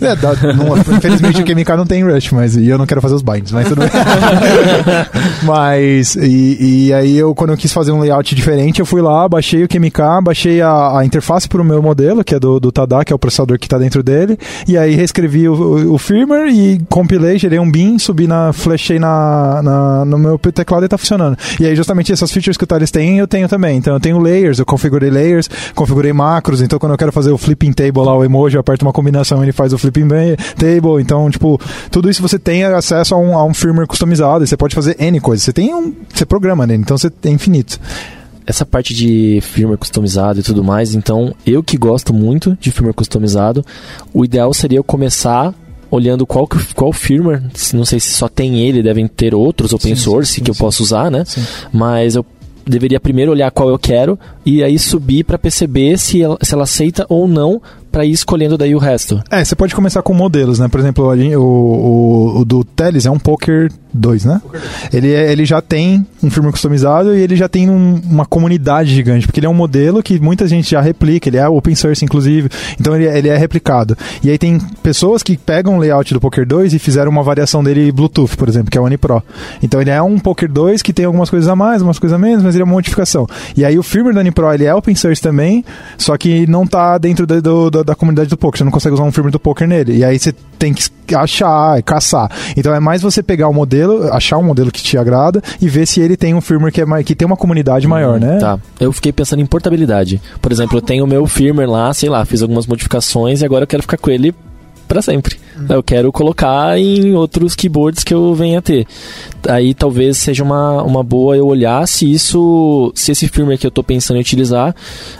É, dá- não- infelizmente o QMK não tem Rush, mas e eu não quero fazer os binds, mas tudo bem. mas, e, e aí eu, quando eu quis fazer um layout diferente, eu fui lá, baixei o QMK, baixei a, a interface para o meu modelo, que é do, do Tada, que é o processador que está dentro dele, e aí reescrevi o, o, o firmware e compilei, gerei um bin, subi na, flashei na, na, no meu teclado e tá funcionando. E aí justamente essas features que o Thales tem, eu tenho também. Então eu tenho layers, eu configurei layers, configurei macros, então quando eu quero fazer o flipping table lá, o emoji, eu aperto uma combinação, ele faz o flipping table, então, tipo, tudo isso você tem acesso a um, a um firmware customizado, e você pode fazer N coisas. Você tem um, você programa nele, então você é infinito. essa parte de firmware customizado e tudo mais, então eu que gosto muito de firmware customizado, o ideal seria eu começar olhando qual, qual firmware, não sei se só tem ele, devem ter outros open Sim, source sim, que eu sim. posso usar, né? Mas eu deveria primeiro olhar qual eu quero e aí subir para perceber se ela, se ela aceita ou não para ir escolhendo daí o resto. É, você pode começar com modelos, né? Por exemplo, o, o, o do Teles é um Poker 2, né? Ele, é- ele já tem um firmware customizado e ele já tem um- uma comunidade gigante, porque ele é um modelo que muita gente já replica, ele é open source, inclusive, então ele, é- ele é replicado. E aí tem pessoas que pegam o layout do Poker 2 e fizeram uma variação dele Bluetooth, por exemplo, que é o Unipro. Então ele é um Poker 2 que tem algumas coisas a mais, algumas coisas a menos, mas ele é uma modificação. E aí o firmware do Unipro, ele é open source também, só que não tá dentro do- da, da comunidade do poker. Você não consegue usar um firmware do poker nele. E aí você tem que achar, caçar. Então é mais você pegar o modelo, achar um modelo que te agrada e ver se ele tem um firmware que, é que tem uma comunidade maior, né? Tá. Eu fiquei pensando em portabilidade. Por exemplo, eu tenho o meu firmware lá, sei lá, fiz algumas modificações e agora eu quero ficar com ele para sempre. Eu quero colocar em outros keyboards que eu venha ter. Aí talvez seja uma, uma boa eu olhar se isso, se esse firmware que eu tô pensando em utilizar,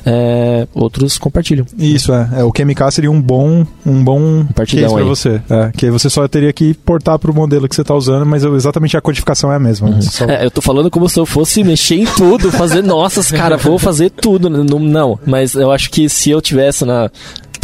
é, outros compartilham. Isso, é. é. O QMK seria um bom, um bom Partidão case aí. você. É, que aí você só teria que portar pro modelo que você tá usando, mas exatamente a codificação é a mesma. né? Só- É, eu tô falando como se eu fosse mexer em tudo, fazer, nossas, cara, vou fazer tudo. Não, não, mas eu acho que se eu tivesse na.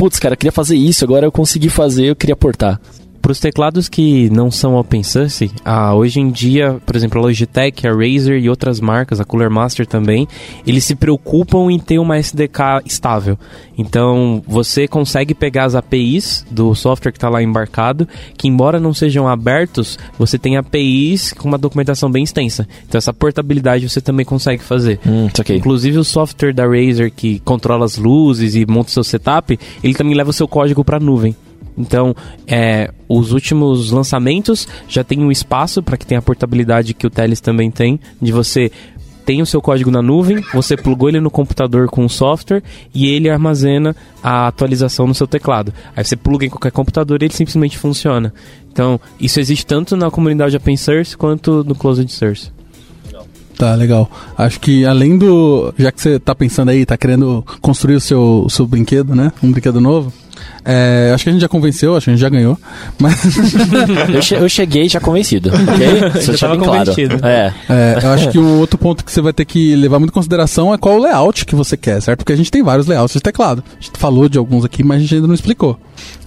Putz, cara, eu queria fazer isso, agora eu consegui fazer, eu queria portar. Para os teclados que não são open source, ah, hoje em dia, por exemplo, a Logitech, a Razer e outras marcas, a Cooler Master também, eles se preocupam em ter uma SDK estável. Então, você consegue pegar as APIs do software que está lá embarcado, que embora não sejam abertos, você tem APIs com uma documentação bem extensa. Então, essa portabilidade você também consegue fazer. Hum, aqui. Inclusive o software da Razer que controla as luzes e monta o seu setup, ele também leva o seu código para a nuvem. Então, é, os últimos lançamentos já tem um espaço para que tenha a portabilidade que o Teles também tem, de você tem o seu código na nuvem, você plugou ele no computador com o software e ele armazena a atualização no seu teclado. Aí você pluga em qualquer computador e ele simplesmente funciona. Então, isso existe tanto na comunidade open source quanto no closed source. Tá, legal. Acho que além do. Já que você tá pensando aí, tá querendo construir o seu, o seu brinquedo, né? Um brinquedo novo. É, acho que a gente já convenceu, acho que a gente já ganhou. Mas Eu, che- eu cheguei já convencido, ok? Já bem claro. É. é, eu acho que o outro ponto que você vai ter que levar muito em consideração é qual o layout que você quer, certo? Porque a gente tem vários layouts de teclado. A gente falou de alguns aqui, mas a gente ainda não explicou.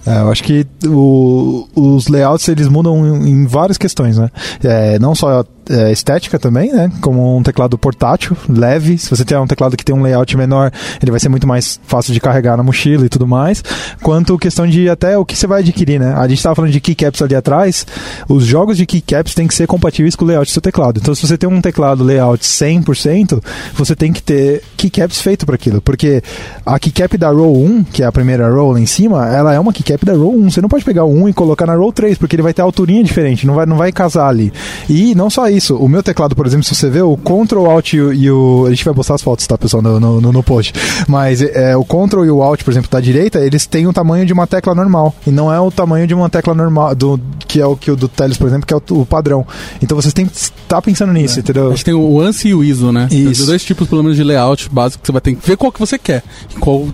É, eu acho que o- os layouts eles mudam em, várias questões, né? É, não só é, estética também, né? Como um teclado portátil, leve. Se você tiver um teclado que tem um layout menor, ele vai ser muito mais fácil de carregar na mochila e tudo mais. Quanto questão de até o que você vai adquirir, né? A gente estava falando de keycaps ali atrás. Os jogos de keycaps têm que ser compatíveis com o layout do seu teclado. Então, se você tem um teclado layout 100%, você tem que ter keycaps feito para aquilo. Porque a keycap da row 1, que é a primeira row lá em cima, ela é uma keycap da row 1. Você não pode pegar o 1 e colocar na row 3, porque ele vai ter alturinha diferente, não vai, não vai casar ali. E não só isso, o meu teclado, por exemplo, se você vê, o Ctrl, Alt e o, e o- A gente vai postar as fotos, tá, pessoal, no, no, no- post. Mas é, o Ctrl e o Alt, por exemplo, da direita, eles têm o tamanho de uma tecla normal. E não é o tamanho de uma tecla normal, do, que é o que o do Teles, por exemplo, que é o, o padrão. Então vocês têm que estar pensando nisso, entendeu? A gente tem o ANSI e o ISO, né? Isso. Tem dois tipos, pelo menos, de layout básico que você vai ter que ver qual que você quer. Qual,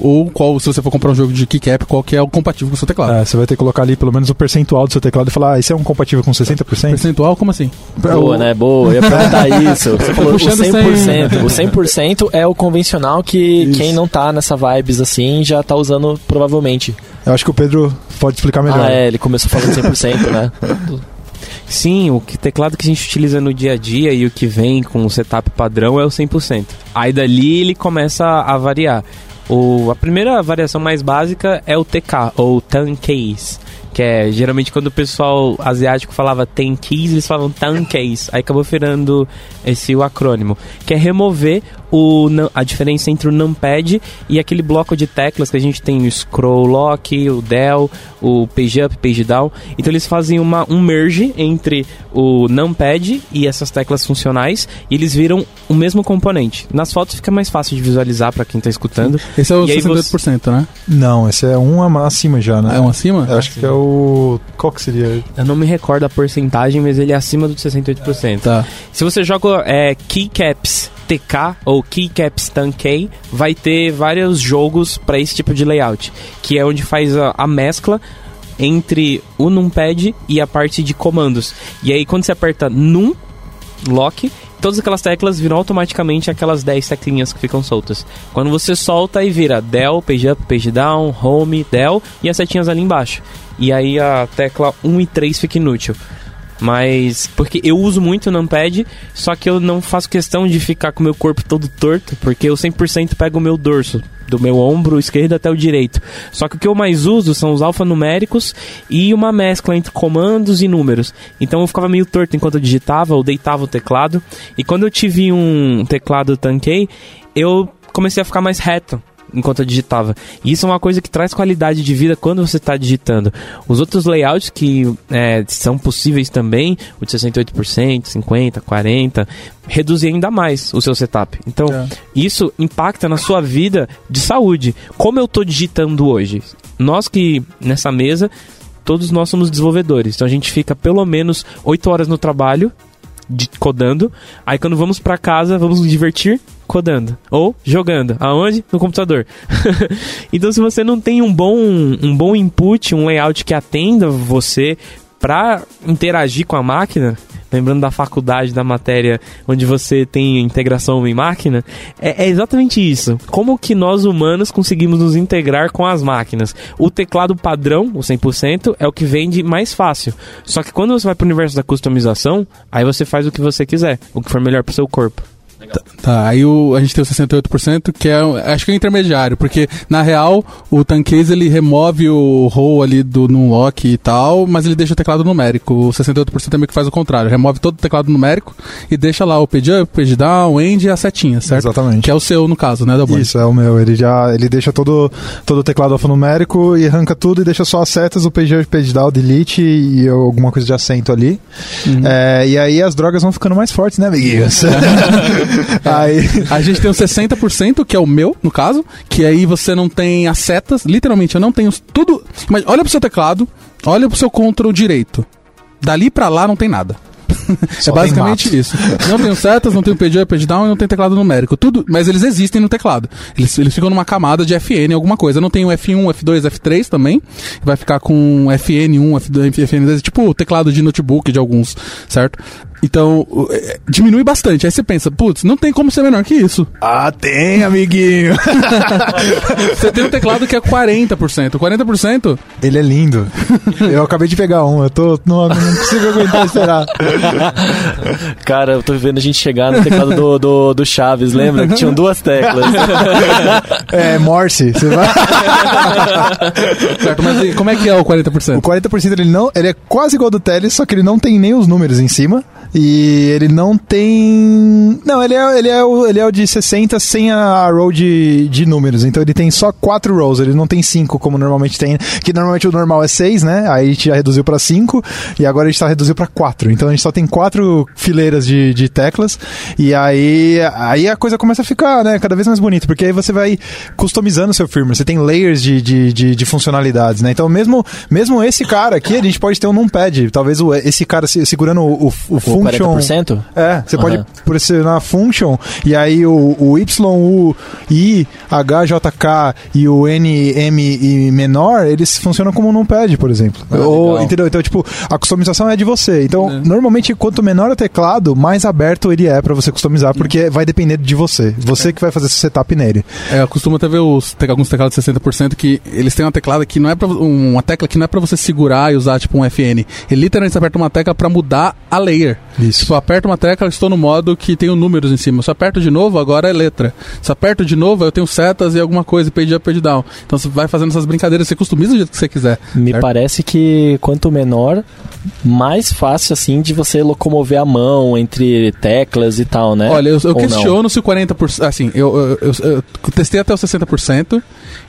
ou qual, se você for comprar um jogo de keycap, qual que é o compatível com o seu teclado. É, você vai ter que colocar ali pelo menos o percentual do seu teclado e falar, ah, esse é um compatível com 60%? Percentual, como assim? Boa, né? Boa. Eu ia perguntar isso. Você falou o puxando 100%. O 100% é o convencional que Isso. quem não tá nessa vibes assim já tá usando provavelmente. Eu acho que o Pedro pode explicar melhor. Ah, é, ele começou falando 100%, né? Sim, o que- teclado que a gente utiliza no dia a dia e o que vem com o setup padrão é o 100%. Aí dali ele começa a variar. O, a primeira variação mais básica é o TK, ou 10 keys, que é geralmente quando o pessoal asiático falava 10 keys, eles falavam 10 keys. Aí acabou virando esse o acrônimo, que é remover o, a diferença entre o numpad e aquele bloco de teclas que a gente tem o scroll lock, o del, o page up, page down. Então eles fazem uma, um merge entre o numpad e essas teclas funcionais e eles viram o mesmo componente. Nas fotos fica mais fácil de visualizar para quem tá escutando. Esse é o E aí 68%, né? Não, esse é um acima já, né? É um acima? Eu acho que é o. Qual que seria? Eu não me recordo a porcentagem, mas ele é acima dos 68%. Tá. Se você joga é, Keycaps TK ou Keycaps Tankei, vai ter vários jogos para esse tipo de layout, que é onde faz a, a mescla entre o numpad e a parte de comandos. E aí quando você aperta num lock, todas aquelas teclas viram automaticamente aquelas 10 teclinhas que ficam soltas. Quando você solta aí vira del, page up, page down, home, del e as setinhas ali embaixo. E aí a tecla 1 e 3 fica inútil. Mas, porque eu uso muito o numpad, só que eu não faço questão de ficar com o meu corpo todo torto, porque eu 100% pego o meu dorso, do meu ombro esquerdo até o direito. Só que o que eu mais uso são os alfanuméricos e uma mescla entre comandos e números. Então eu ficava meio torto enquanto eu digitava ou deitava o teclado. E quando eu tive um teclado tanquei, eu comecei a ficar mais reto enquanto eu digitava. E isso é uma coisa que traz qualidade de vida quando você está digitando. Os outros layouts que é, são possíveis também, o de 68%, 50%, 40%, reduzem ainda mais o seu setup. Então, É. isso impacta na sua vida de saúde. Como eu estou digitando hoje? Nós que, nessa mesa, todos nós somos desenvolvedores. Então a gente fica pelo menos 8 horas no trabalho, de- codando. Aí quando vamos pra casa, vamos nos divertir codando. Ou jogando. Aonde? No computador. então se você não tem um bom, um bom input, um layout que atenda você pra interagir com a máquina, lembrando da faculdade, da matéria onde você tem integração homem-máquina, é, é exatamente isso. Como que nós humanos conseguimos nos integrar com as máquinas? O teclado padrão, o 100%, é o que vende mais fácil. Só que quando você vai pro universo da customização, aí você faz o que você quiser, o que for melhor pro seu corpo. Tá, aí o, a gente tem o 68%, que é, acho que é o intermediário, porque na real o Tancase ele remove o roll ali do Numlock e tal, mas ele deixa o teclado numérico. O 68% é meio que faz o contrário, remove todo o teclado numérico e deixa lá o page up, page down, end e a setinha, certo? Exatamente. Que é o seu no caso, né, Delboni? Isso, é o meu. Ele já ele deixa todo, todo o teclado alfanumérico e arranca tudo e deixa só as setas, o page up, page down, delete e alguma coisa de acento ali. É, e aí as drogas vão ficando mais fortes, né, amiguinhos? aí, A gente tem o 60%, que é o meu, no caso, que aí você não tem as setas, literalmente, eu não tenho tudo. Mas olha pro seu teclado, olha pro seu control direito. Dali pra lá não tem nada. é basicamente isso. Não tem setas, não tem o page up, page down e não tem teclado numérico. Tudo, mas eles existem no teclado. Eles, eles ficam numa camada de FN, alguma coisa. Não tem o F1, F2, F3 também. Vai ficar com FN1, F2, FN2, tipo o teclado de notebook de alguns, certo? Então, é, diminui bastante. Aí você pensa, putz, não tem como ser menor que isso. Ah, tem, amiguinho. você tem um teclado que é 40%. 40%? Ele é lindo. Eu acabei de pegar um, eu tô. Não, não consigo aguentar esperar. Cara, eu tô vendo a gente chegar no teclado do, do, do Chaves, lembra? Que tinham duas teclas. é, Morse. Você vai. certo, mas como é que é o 40%? O 40% ele não. Ele é quase igual ao do Teles, só que ele não tem nem os números em cima. E ele não tem. Não, ele é, ele é, o, ele é o de 60 sem a row de, de números. Então ele tem só 4 rows, ele não tem 5 como normalmente tem. Que normalmente o normal é 6, né? Aí a gente já reduziu para 5 e agora a gente tá reduzindo para 4. Então a gente só tem 4 fileiras de, de teclas. E aí, aí a coisa começa a ficar né, cada vez mais bonita, porque aí você vai customizando o seu firmware. Você tem layers de, de, de, de funcionalidades, né? Então mesmo, mesmo esse cara aqui, a gente pode ter um numpad. Talvez o, esse cara segurando o, o, o function. 40%? É, você uhum. pode pressionar function e aí o, o Y, U, I, H, J, K e o N, M e menor, eles funcionam como um numpad, por exemplo. Ah, Ou, entendeu? Então, tipo, a customização é de você. Então, é. normalmente, quanto menor o teclado, mais aberto ele é para você customizar, porque vai depender de você. Você é. que vai fazer esse setup nele. É, eu costumo até ver os, alguns teclados de 60% que eles têm uma teclada que não é pra, uma tecla que não é para você segurar e usar tipo um FN. Ele literalmente aperta uma tecla para mudar a layer. Isso. Tipo, aperto uma tecla, estou no modo que tem números em cima. Se aperto de novo, agora é letra. Se aperto de novo, eu tenho setas e alguma coisa, page up, page down. Então você vai fazendo essas brincadeiras, você customiza do jeito que você quiser. Me certo? parece que quanto menor, mais fácil assim de você locomover a mão entre teclas e tal, né? Olha, eu, eu questiono não? se o 40%. Assim, eu, eu, eu, eu testei até o 60%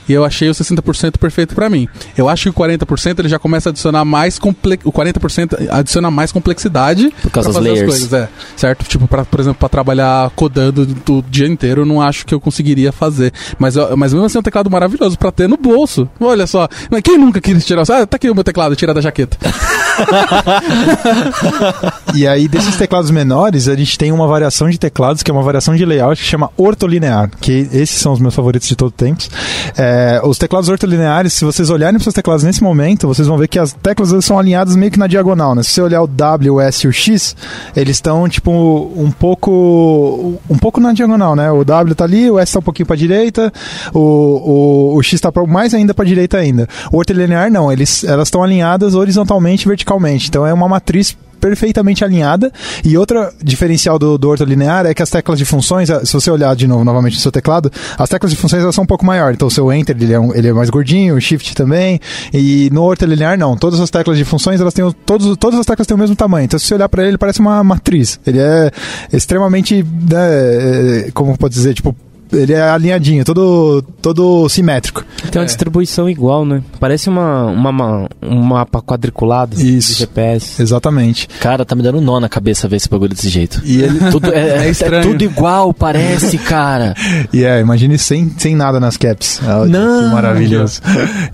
e eu achei o 60% perfeito para mim. Eu acho que o 40% ele já começa a adicionar mais comple... o 40% adiciona mais complexidade por causa das layers. coisas, é, certo? Tipo, pra, por exemplo, para trabalhar codando o dia inteiro, eu não acho que eu conseguiria fazer. Mas, eu, mas mesmo assim é um teclado maravilhoso para ter no bolso. Olha só, quem nunca quis tirar? Ah, tá aqui o meu teclado, tira da jaqueta. e aí desses teclados menores, a gente tem uma variação de teclados que é uma variação de layout que chama ortolinear, que esses são os meus favoritos de todo tempos. É, os teclados ortolineares, se vocês olharem para os teclados nesse momento, vocês vão ver que as teclas são alinhadas meio que na diagonal, né? Se você olhar o W, o S e o X, eles estão tipo um pouco um pouco na diagonal, né? O W está ali, o S está um pouquinho para direita, o, o, o X está mais ainda para direita ainda. O ortolinear não, eles elas estão alinhadas horizontalmente e verticalmente. Então é uma matriz perfeitamente alinhada. E outra diferencial do, do ortolinear é que as teclas de funções, se você olhar de novo novamente no seu teclado, as teclas de funções elas são um pouco maiores. Então o seu Enter ele é, um, ele é mais gordinho, o Shift também. E no ortolinear não. Todas as teclas de funções elas têm todos, todas as teclas têm o mesmo tamanho. Então se você olhar para ele, ele parece uma matriz. Ele é extremamente, né, é, como pode dizer, tipo ele é alinhadinho, todo, todo simétrico. Tem uma é. distribuição igual, né? Parece uma, uma, um mapa quadriculado Isso. de GPS. Exatamente. Cara, tá me dando nó na cabeça ver esse bagulho desse jeito. E ele... tudo é, é, é, tudo igual, parece, cara. E é, imagine sem, sem nada nas caps. É, Não! Maravilhoso.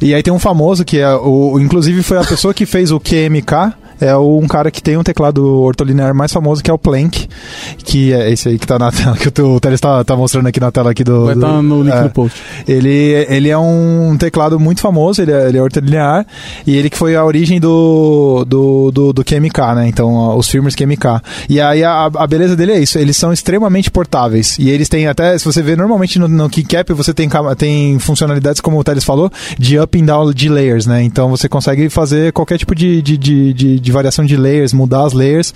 e aí tem um famoso que é o. Inclusive foi a pessoa que fez o QMK é um cara que tem um teclado ortolinear mais famoso, que é o Planck, que é esse aí que tá na tela, que o Teles tá, tá mostrando aqui na tela aqui do... Vai estar tá no link é, do post. Ele, ele é um teclado muito famoso, ele é, ele é ortolinear, e ele que foi a origem do, do, do, do QMK, né? Então, os firmwares QMK. E aí a, a beleza dele é isso, eles são extremamente portáveis, e eles têm até, se você vê normalmente no, no KeyCap, você tem, tem funcionalidades, como o Teles falou, de up and down de layers, né? Então você consegue fazer qualquer tipo de, de, de, de de variação de layers, mudar as layers.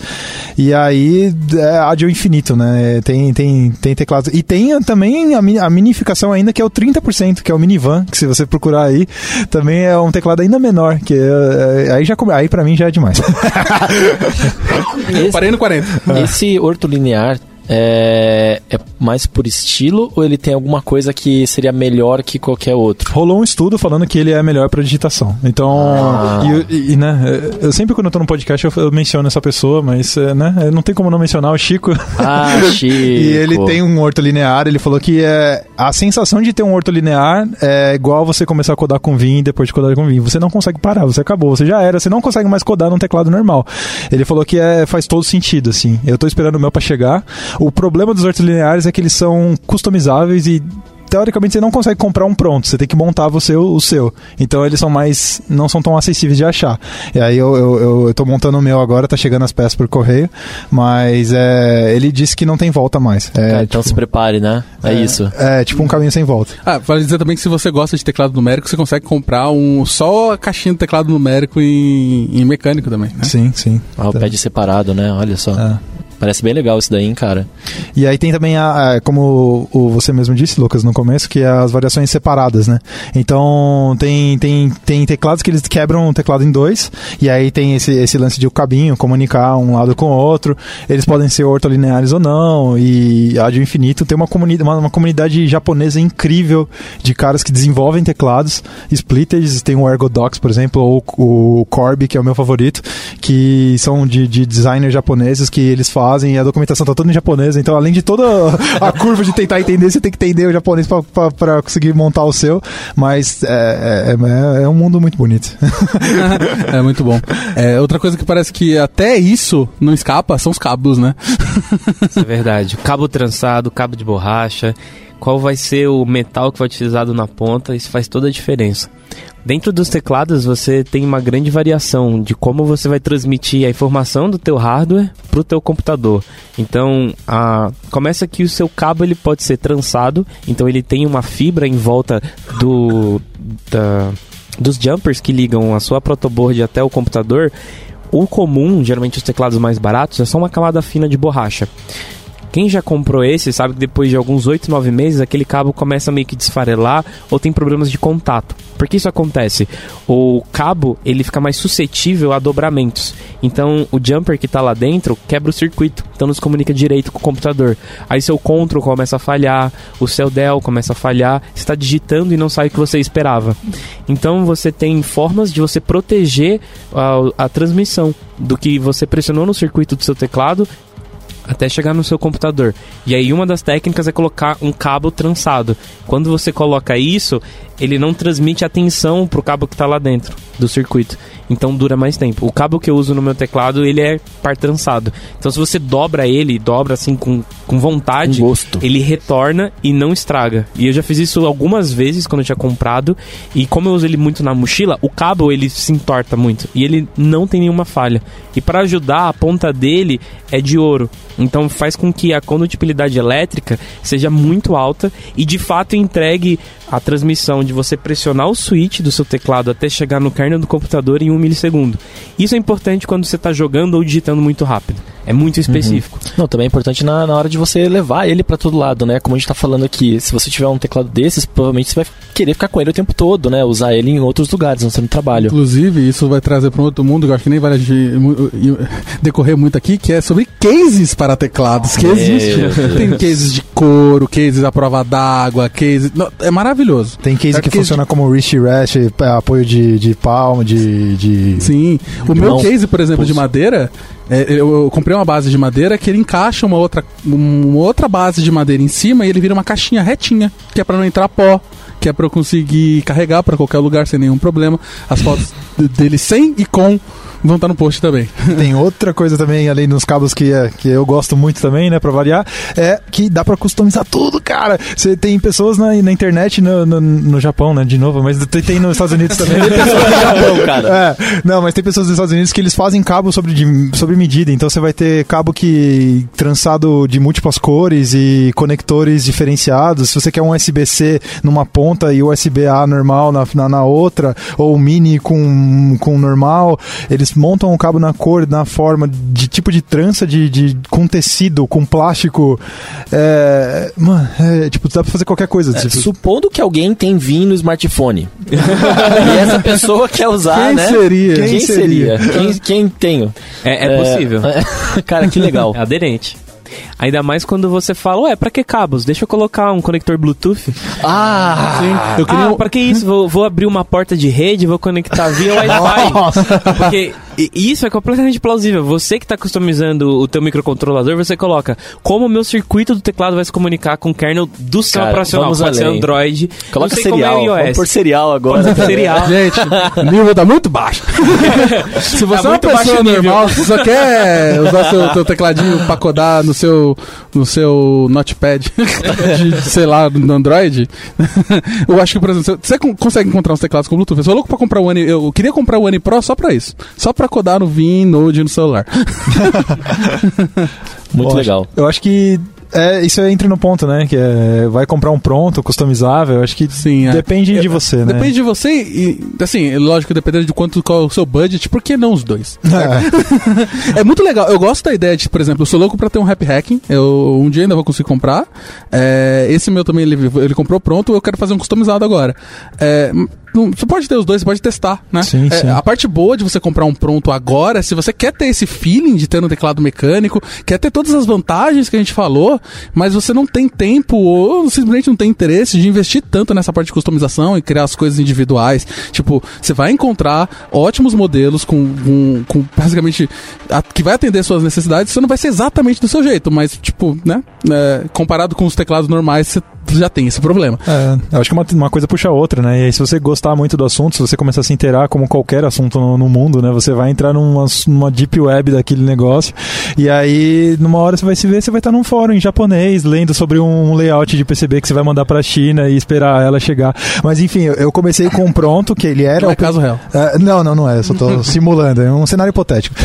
E aí é áudio infinito, né? Tem, tem, tem teclados. E tem também a, a minificação ainda, que é o 30%, que é o minivan, que se você procurar aí, também é um teclado ainda menor. Que é, é aí já aí para mim já é demais. esse, Parei no 40. Esse ortolinear é, é mais por estilo ou ele tem alguma coisa que seria melhor que qualquer outro? Rolou um estudo falando que ele é melhor para digitação. Então, Ah. e, e, né, eu sempre quando eu tô no podcast eu, eu menciono essa pessoa, mas é, né, não tem como não mencionar o Chico. Ah, Chico. E ele tem um ortolinear, ele falou que é, a sensação de ter um ortolinear é igual você começar a codar com Vim e depois de codar com Vim. Você não consegue parar, você acabou, você já era, você não consegue mais codar num teclado normal. Ele falou que é, faz todo sentido, assim. Eu tô esperando o meu pra chegar. O problema dos ortolineares é que eles são customizáveis e teoricamente você não consegue comprar um pronto, você tem que montar você o, o seu. Então eles são mais. não são tão acessíveis de achar. E aí eu, eu, eu, eu tô montando o meu agora, tá chegando as peças por correio, mas é, ele disse que não tem volta mais. É, Cara, então se prepare, né? É, isso. É tipo um caminho sem volta. Ah, vale dizer também que se você gosta de teclado numérico, você consegue comprar um só a caixinha de teclado numérico em, em mecânico também. Né? Sim, sim. Ah, o pad separado, né? Olha só. É. Parece bem legal isso daí, hein, cara. E aí tem também, a, a- como o, você mesmo disse, Lucas, no começo, que é as variações separadas, né? Então tem, tem, tem teclados que eles quebram o teclado em dois, e aí tem esse, esse lance de o cabinho comunicar um lado com o outro. Eles podem ser ortolineares ou não, e a de infinito tem uma, comuni uma, uma comunidade japonesa incrível de caras que desenvolvem teclados, splitters, tem o Ergodox, por exemplo, ou o Corby, que é o meu favorito, que são de, de designers japoneses que eles fazem, e a documentação tá toda em japonês, então além de toda a curva de tentar entender, você tem que entender o japonês pra- pra pra conseguir montar o seu, mas é, é, é- é um mundo muito bonito. é muito bom. É, outra coisa que parece que até isso não escapa são os cabos, né? Isso é verdade. Cabo trançado, cabo de borracha, qual vai ser o metal que vai utilizado na ponta, isso faz toda a diferença. Dentro dos teclados você tem uma grande variação de como você vai transmitir a informação do teu hardware para o teu computador. Então, a, começa que o seu cabo ele pode ser trançado, então ele tem uma fibra em volta do da- dos jumpers que ligam a sua protoboard até o computador. O comum, geralmente os teclados mais baratos, é só uma camada fina de borracha. Quem já comprou esse sabe que depois de alguns 8, 9 meses aquele cabo começa a meio que desfarelar ou tem problemas de contato. Por que isso acontece? O cabo ele fica mais suscetível a dobramentos. Então o jumper que está lá dentro quebra o circuito, então não se comunica direito com o computador. Aí seu control começa a falhar, o seu Dell começa a falhar, está digitando e não sai o que você esperava. Então você tem formas de você proteger a, a transmissão do que você pressionou no circuito do seu teclado até chegar no seu computador. E aí uma das técnicas é colocar um cabo trançado. Quando você coloca isso, ele não transmite a tensão pro cabo que está lá dentro do circuito. Então dura mais tempo. O cabo que eu uso no meu teclado, ele é par trançado. Então se você dobra ele, dobra assim com, com vontade, Com gosto. ele retorna e não estraga. E eu já fiz isso algumas vezes quando eu tinha comprado. E como eu uso ele muito na mochila, o cabo ele se entorta muito. E ele não tem nenhuma falha. E para ajudar, a ponta dele é de ouro. Então faz com que a condutibilidade elétrica seja muito alta e de fato entregue a transmissão de você pressionar o switch do seu teclado até chegar no kernel do computador em um milissegundo. Isso é importante quando você está jogando ou digitando muito rápido. É muito específico. Não, também é importante na, na hora de você levar ele pra todo lado, né? Como a gente tá falando aqui, se você tiver um teclado desses, provavelmente você vai querer ficar com ele o tempo todo, né? Usar ele em outros lugares, não sendo trabalho. Inclusive, isso vai trazer para um outro mundo que eu acho que nem vale a gente, mu- i- decorrer muito aqui, que é sobre cases para teclados. Que existe. Tem cases de couro, cases à prova d'água, cases. não, é maravilhoso. Tem case É que case funciona como wrist rest, é, apoio de, de palma, de, de... Sim. O meu Mão. case, por exemplo, de Pulso. madeira, é, eu, comprei uma base de madeira que ele encaixa uma outra, uma outra base de madeira em cima e ele vira uma caixinha retinha, que é para não entrar pó. Que é pra eu conseguir carregar pra qualquer lugar sem nenhum problema. As fotos dele sem e com vão estar no post também. Tem outra coisa também, além dos cabos que, é, que eu gosto muito também, né, pra variar, é que dá pra customizar tudo, cara. Você tem pessoas na, na internet no, no, no Japão, né, de novo, mas tem, tem nos Estados Unidos também. Japão, cara. É, não, mas tem pessoas nos Estados Unidos que eles fazem cabo sobre, de- sobre medida. Então você vai ter cabo que trançado de múltiplas cores e conectores diferenciados. Se você quer um USB-C numa ponta e USB-A normal na, na, na outra, ou mini com, com normal, eles montam o cabo na cor, na forma de tipo de trança de, de com tecido, com plástico. É, mano, é, tipo, dá pra fazer qualquer coisa. É, tipo, Supondo que alguém tem VIN no smartphone. e essa pessoa quer usar, Quem né? seria? Quem, Quem seria? seria? Quem, quem tenho? É, é possível. Cara, que legal. É aderente. Ainda mais quando você fala, ué, pra que cabos? Deixa eu colocar um conector Bluetooth. Ah! Sim, eu queria Ah, pra que isso? Vou, vou abrir uma porta de rede, vou conectar via Wi-Fi. Porque i- isso é completamente plausível. Você que tá customizando o teu microcontrolador, você coloca como o meu circuito do teclado vai se comunicar com o kernel do seu Cara, operacional. vamos Pode ser. Android. Coloca serial. é Vamos iOS. por serial agora. Serial. Gente, o nível tá muito baixo. Se você Tá é uma muito baixo pessoa normal, você só quer usar seu, teu tecladinho pra codar no seu, no seu notepad, de, sei lá, no Android, eu acho que, por exemplo, você con- consegue encontrar uns teclados com Bluetooth. Eu sou louco pra comprar o One, eu queria comprar o One Pro só pra isso. Só pra codar no Vim, Node no celular. Muito Bom, legal. Eu acho que é, isso entra no ponto, né? Que é, vai comprar um pronto, customizável. Eu acho que Sim, é. depende de você, né? Depende de você e, assim, lógico, dependendo de quanto qual é o seu budget, por que não os dois? É. É muito legal. Eu gosto da ideia de, por exemplo, eu sou louco pra ter um Happy Hacking. Eu um dia ainda vou conseguir comprar. É, esse meu também ele, ele comprou pronto. Eu quero fazer um customizado agora. Você pode ter os dois, você pode testar, né? Sim, É, sim. A parte boa de você comprar um pronto agora, se você quer ter esse feeling de ter um teclado mecânico, quer ter todas as vantagens que a gente falou, mas você não tem tempo ou simplesmente não tem interesse de investir tanto nessa parte de customização e criar as coisas individuais. Tipo, você vai encontrar ótimos modelos com, com, com basicamente a- que vai atender suas necessidades, você não vai ser exatamente do seu jeito, mas tipo, né? É, comparado com os teclados normais, você já tem esse problema. É, eu acho que uma, uma coisa puxa a outra, né? E aí, se você gostar muito do assunto, se você começar a se inteirar como qualquer assunto no, no mundo, né? Você vai entrar numa, numa deep web daquele negócio. E aí, numa hora você vai se ver, você vai estar num fórum em japonês, lendo sobre um layout de PCB que você vai mandar pra China e esperar ela chegar. Mas enfim, eu, comecei com um pronto, que ele era. Não é caso real. É, não, não, não é. Eu só tô simulando. É um cenário hipotético.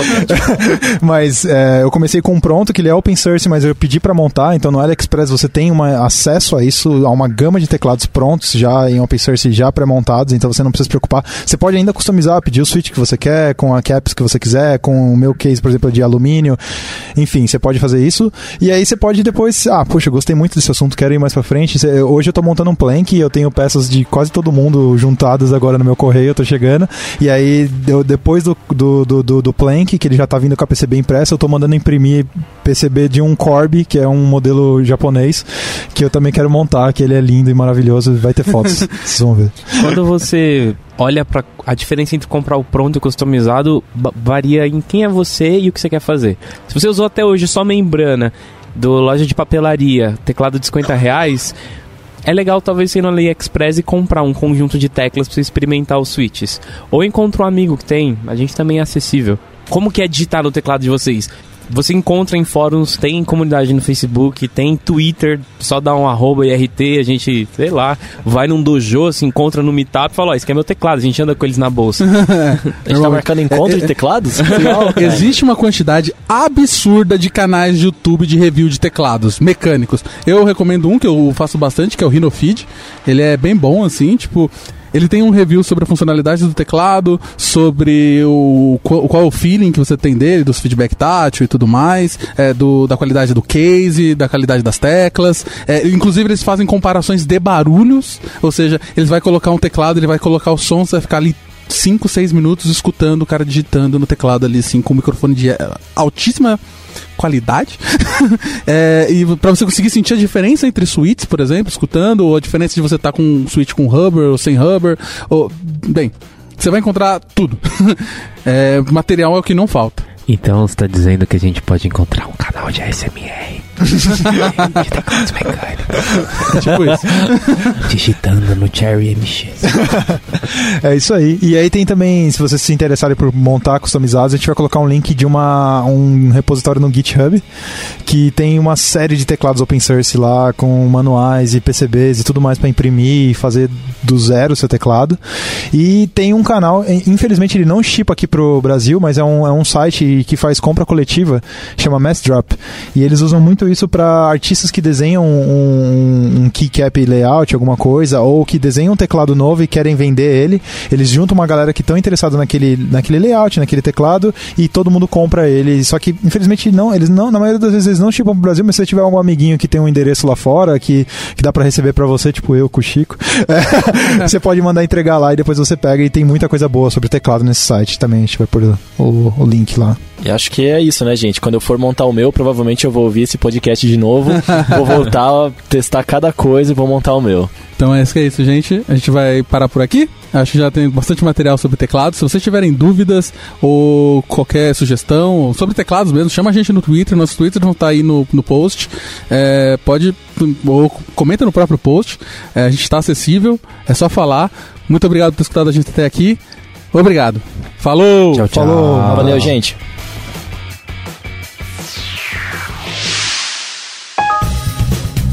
mas é, eu comecei com um pronto, que ele é open source, mas eu pedi pra montar. Então no AliExpress você tem uma, acesso a isso, a uma gama de teclados prontos já em open source, já pré-montados. Então você não precisa se preocupar. Você pode ainda customizar, pedir o switch que você quer, com a caps que você quiser, com o meu case, por exemplo, de alumínio. Enfim, você pode fazer isso. E aí você pode depois. Ah, puxa, gostei muito desse assunto, quero ir mais pra frente. Hoje eu tô montando um plank, eu tenho peças de quase todo mundo juntadas agora no meu correio, eu tô chegando. E aí, eu- depois do, do, do, do, do plank, que ele já tá vindo com a PCB impressa, eu tô mandando imprimir PCB de um Corby, que é um modelo japonês, que eu também quero montar, que ele é lindo e maravilhoso. Vai ter fotos, vocês vão ver. Quando você olha para a diferença entre comprar o pronto e o customizado, varia em quem é você e o que você quer fazer. Se você usou até hoje só membrana do loja de papelaria, teclado de 50 reais, é legal talvez ir no AliExpress e comprar um conjunto de teclas para experimentar os switches. Ou encontra um amigo que tem, a gente também é acessível. Como que é digitar no teclado de vocês? Você encontra em fóruns, tem comunidade no Facebook, tem Twitter, só dá um arroba e RT, a gente, sei lá, vai num dojo, se encontra no meetup e fala, ó, esse aqui é meu teclado, a gente anda com eles na bolsa. A gente tá marcando encontro de teclados? Legal. Existe uma quantidade absurda de canais de YouTube de review de teclados mecânicos. Eu recomendo um que eu faço bastante, que é o Rhinofeed. Ele é bem bom, assim, tipo. Ele tem um review sobre a funcionalidade do teclado, sobre o qual, qual é o feeling que você tem dele, dos feedback tátil e tudo mais, é, do, da qualidade do case, da qualidade das teclas. É, inclusive eles fazem comparações de barulhos, ou seja, eles vai colocar um teclado, ele vai colocar o som, você vai ficar ali 5, 6 minutos escutando o cara digitando no teclado ali, assim, com um microfone de eh, altíssima qualidade. É, e pra você conseguir sentir a diferença entre suítes, por exemplo, escutando, ou a diferença de você estar com um suíte com rubber ou sem rubber, ou, bem, você vai encontrar tudo. É, material é o que não falta. Então você tá dizendo que a gente pode encontrar um canal de ASMR de teclados mecânicos, Tipo isso. digitando no Cherry MX. É isso aí. E aí tem também, se vocês se interessarem por montar customizados, a gente vai colocar um link de uma, um repositório no GitHub que tem uma série de teclados open source lá com manuais e PCBs e tudo mais para imprimir e fazer do zero o seu teclado. E tem um canal, infelizmente ele não chipa aqui pro Brasil, mas é um, é um site que faz compra coletiva, chama Massdrop. E eles usam muito isso para artistas que desenham um, um keycap layout, alguma coisa, ou que desenham um teclado novo e querem vender ele. Eles juntam uma galera que estão interessada naquele, naquele layout, naquele teclado, e todo mundo compra ele. Só que, infelizmente, não, eles não, na maioria das vezes eles não chipam pro Brasil, mas se você tiver algum amiguinho que tem um endereço lá fora, que, que dá para receber para você, tipo eu com o Chico, é, você pode mandar entregar lá e depois você pega e tem muita coisa boa sobre teclado nesse site também. A gente vai pôr o, o link lá. E acho que é isso, né, gente? Quando eu for montar o meu, provavelmente eu vou ouvir esse podcast de novo, vou voltar a testar cada coisa e vou montar o meu. Então é isso que é isso, gente. A gente vai parar por aqui. Acho que já tem bastante material sobre teclados. Se vocês tiverem dúvidas ou qualquer sugestão sobre teclados mesmo, chama a gente no Twitter. Nossos Twitter vão estar aí no, no post. É, pode, ou comenta no próprio post. É, a gente está acessível, é só falar. Muito obrigado por ter escutado a gente até aqui. Obrigado. Falou! Tchau, tchau. Falou. Valeu, gente.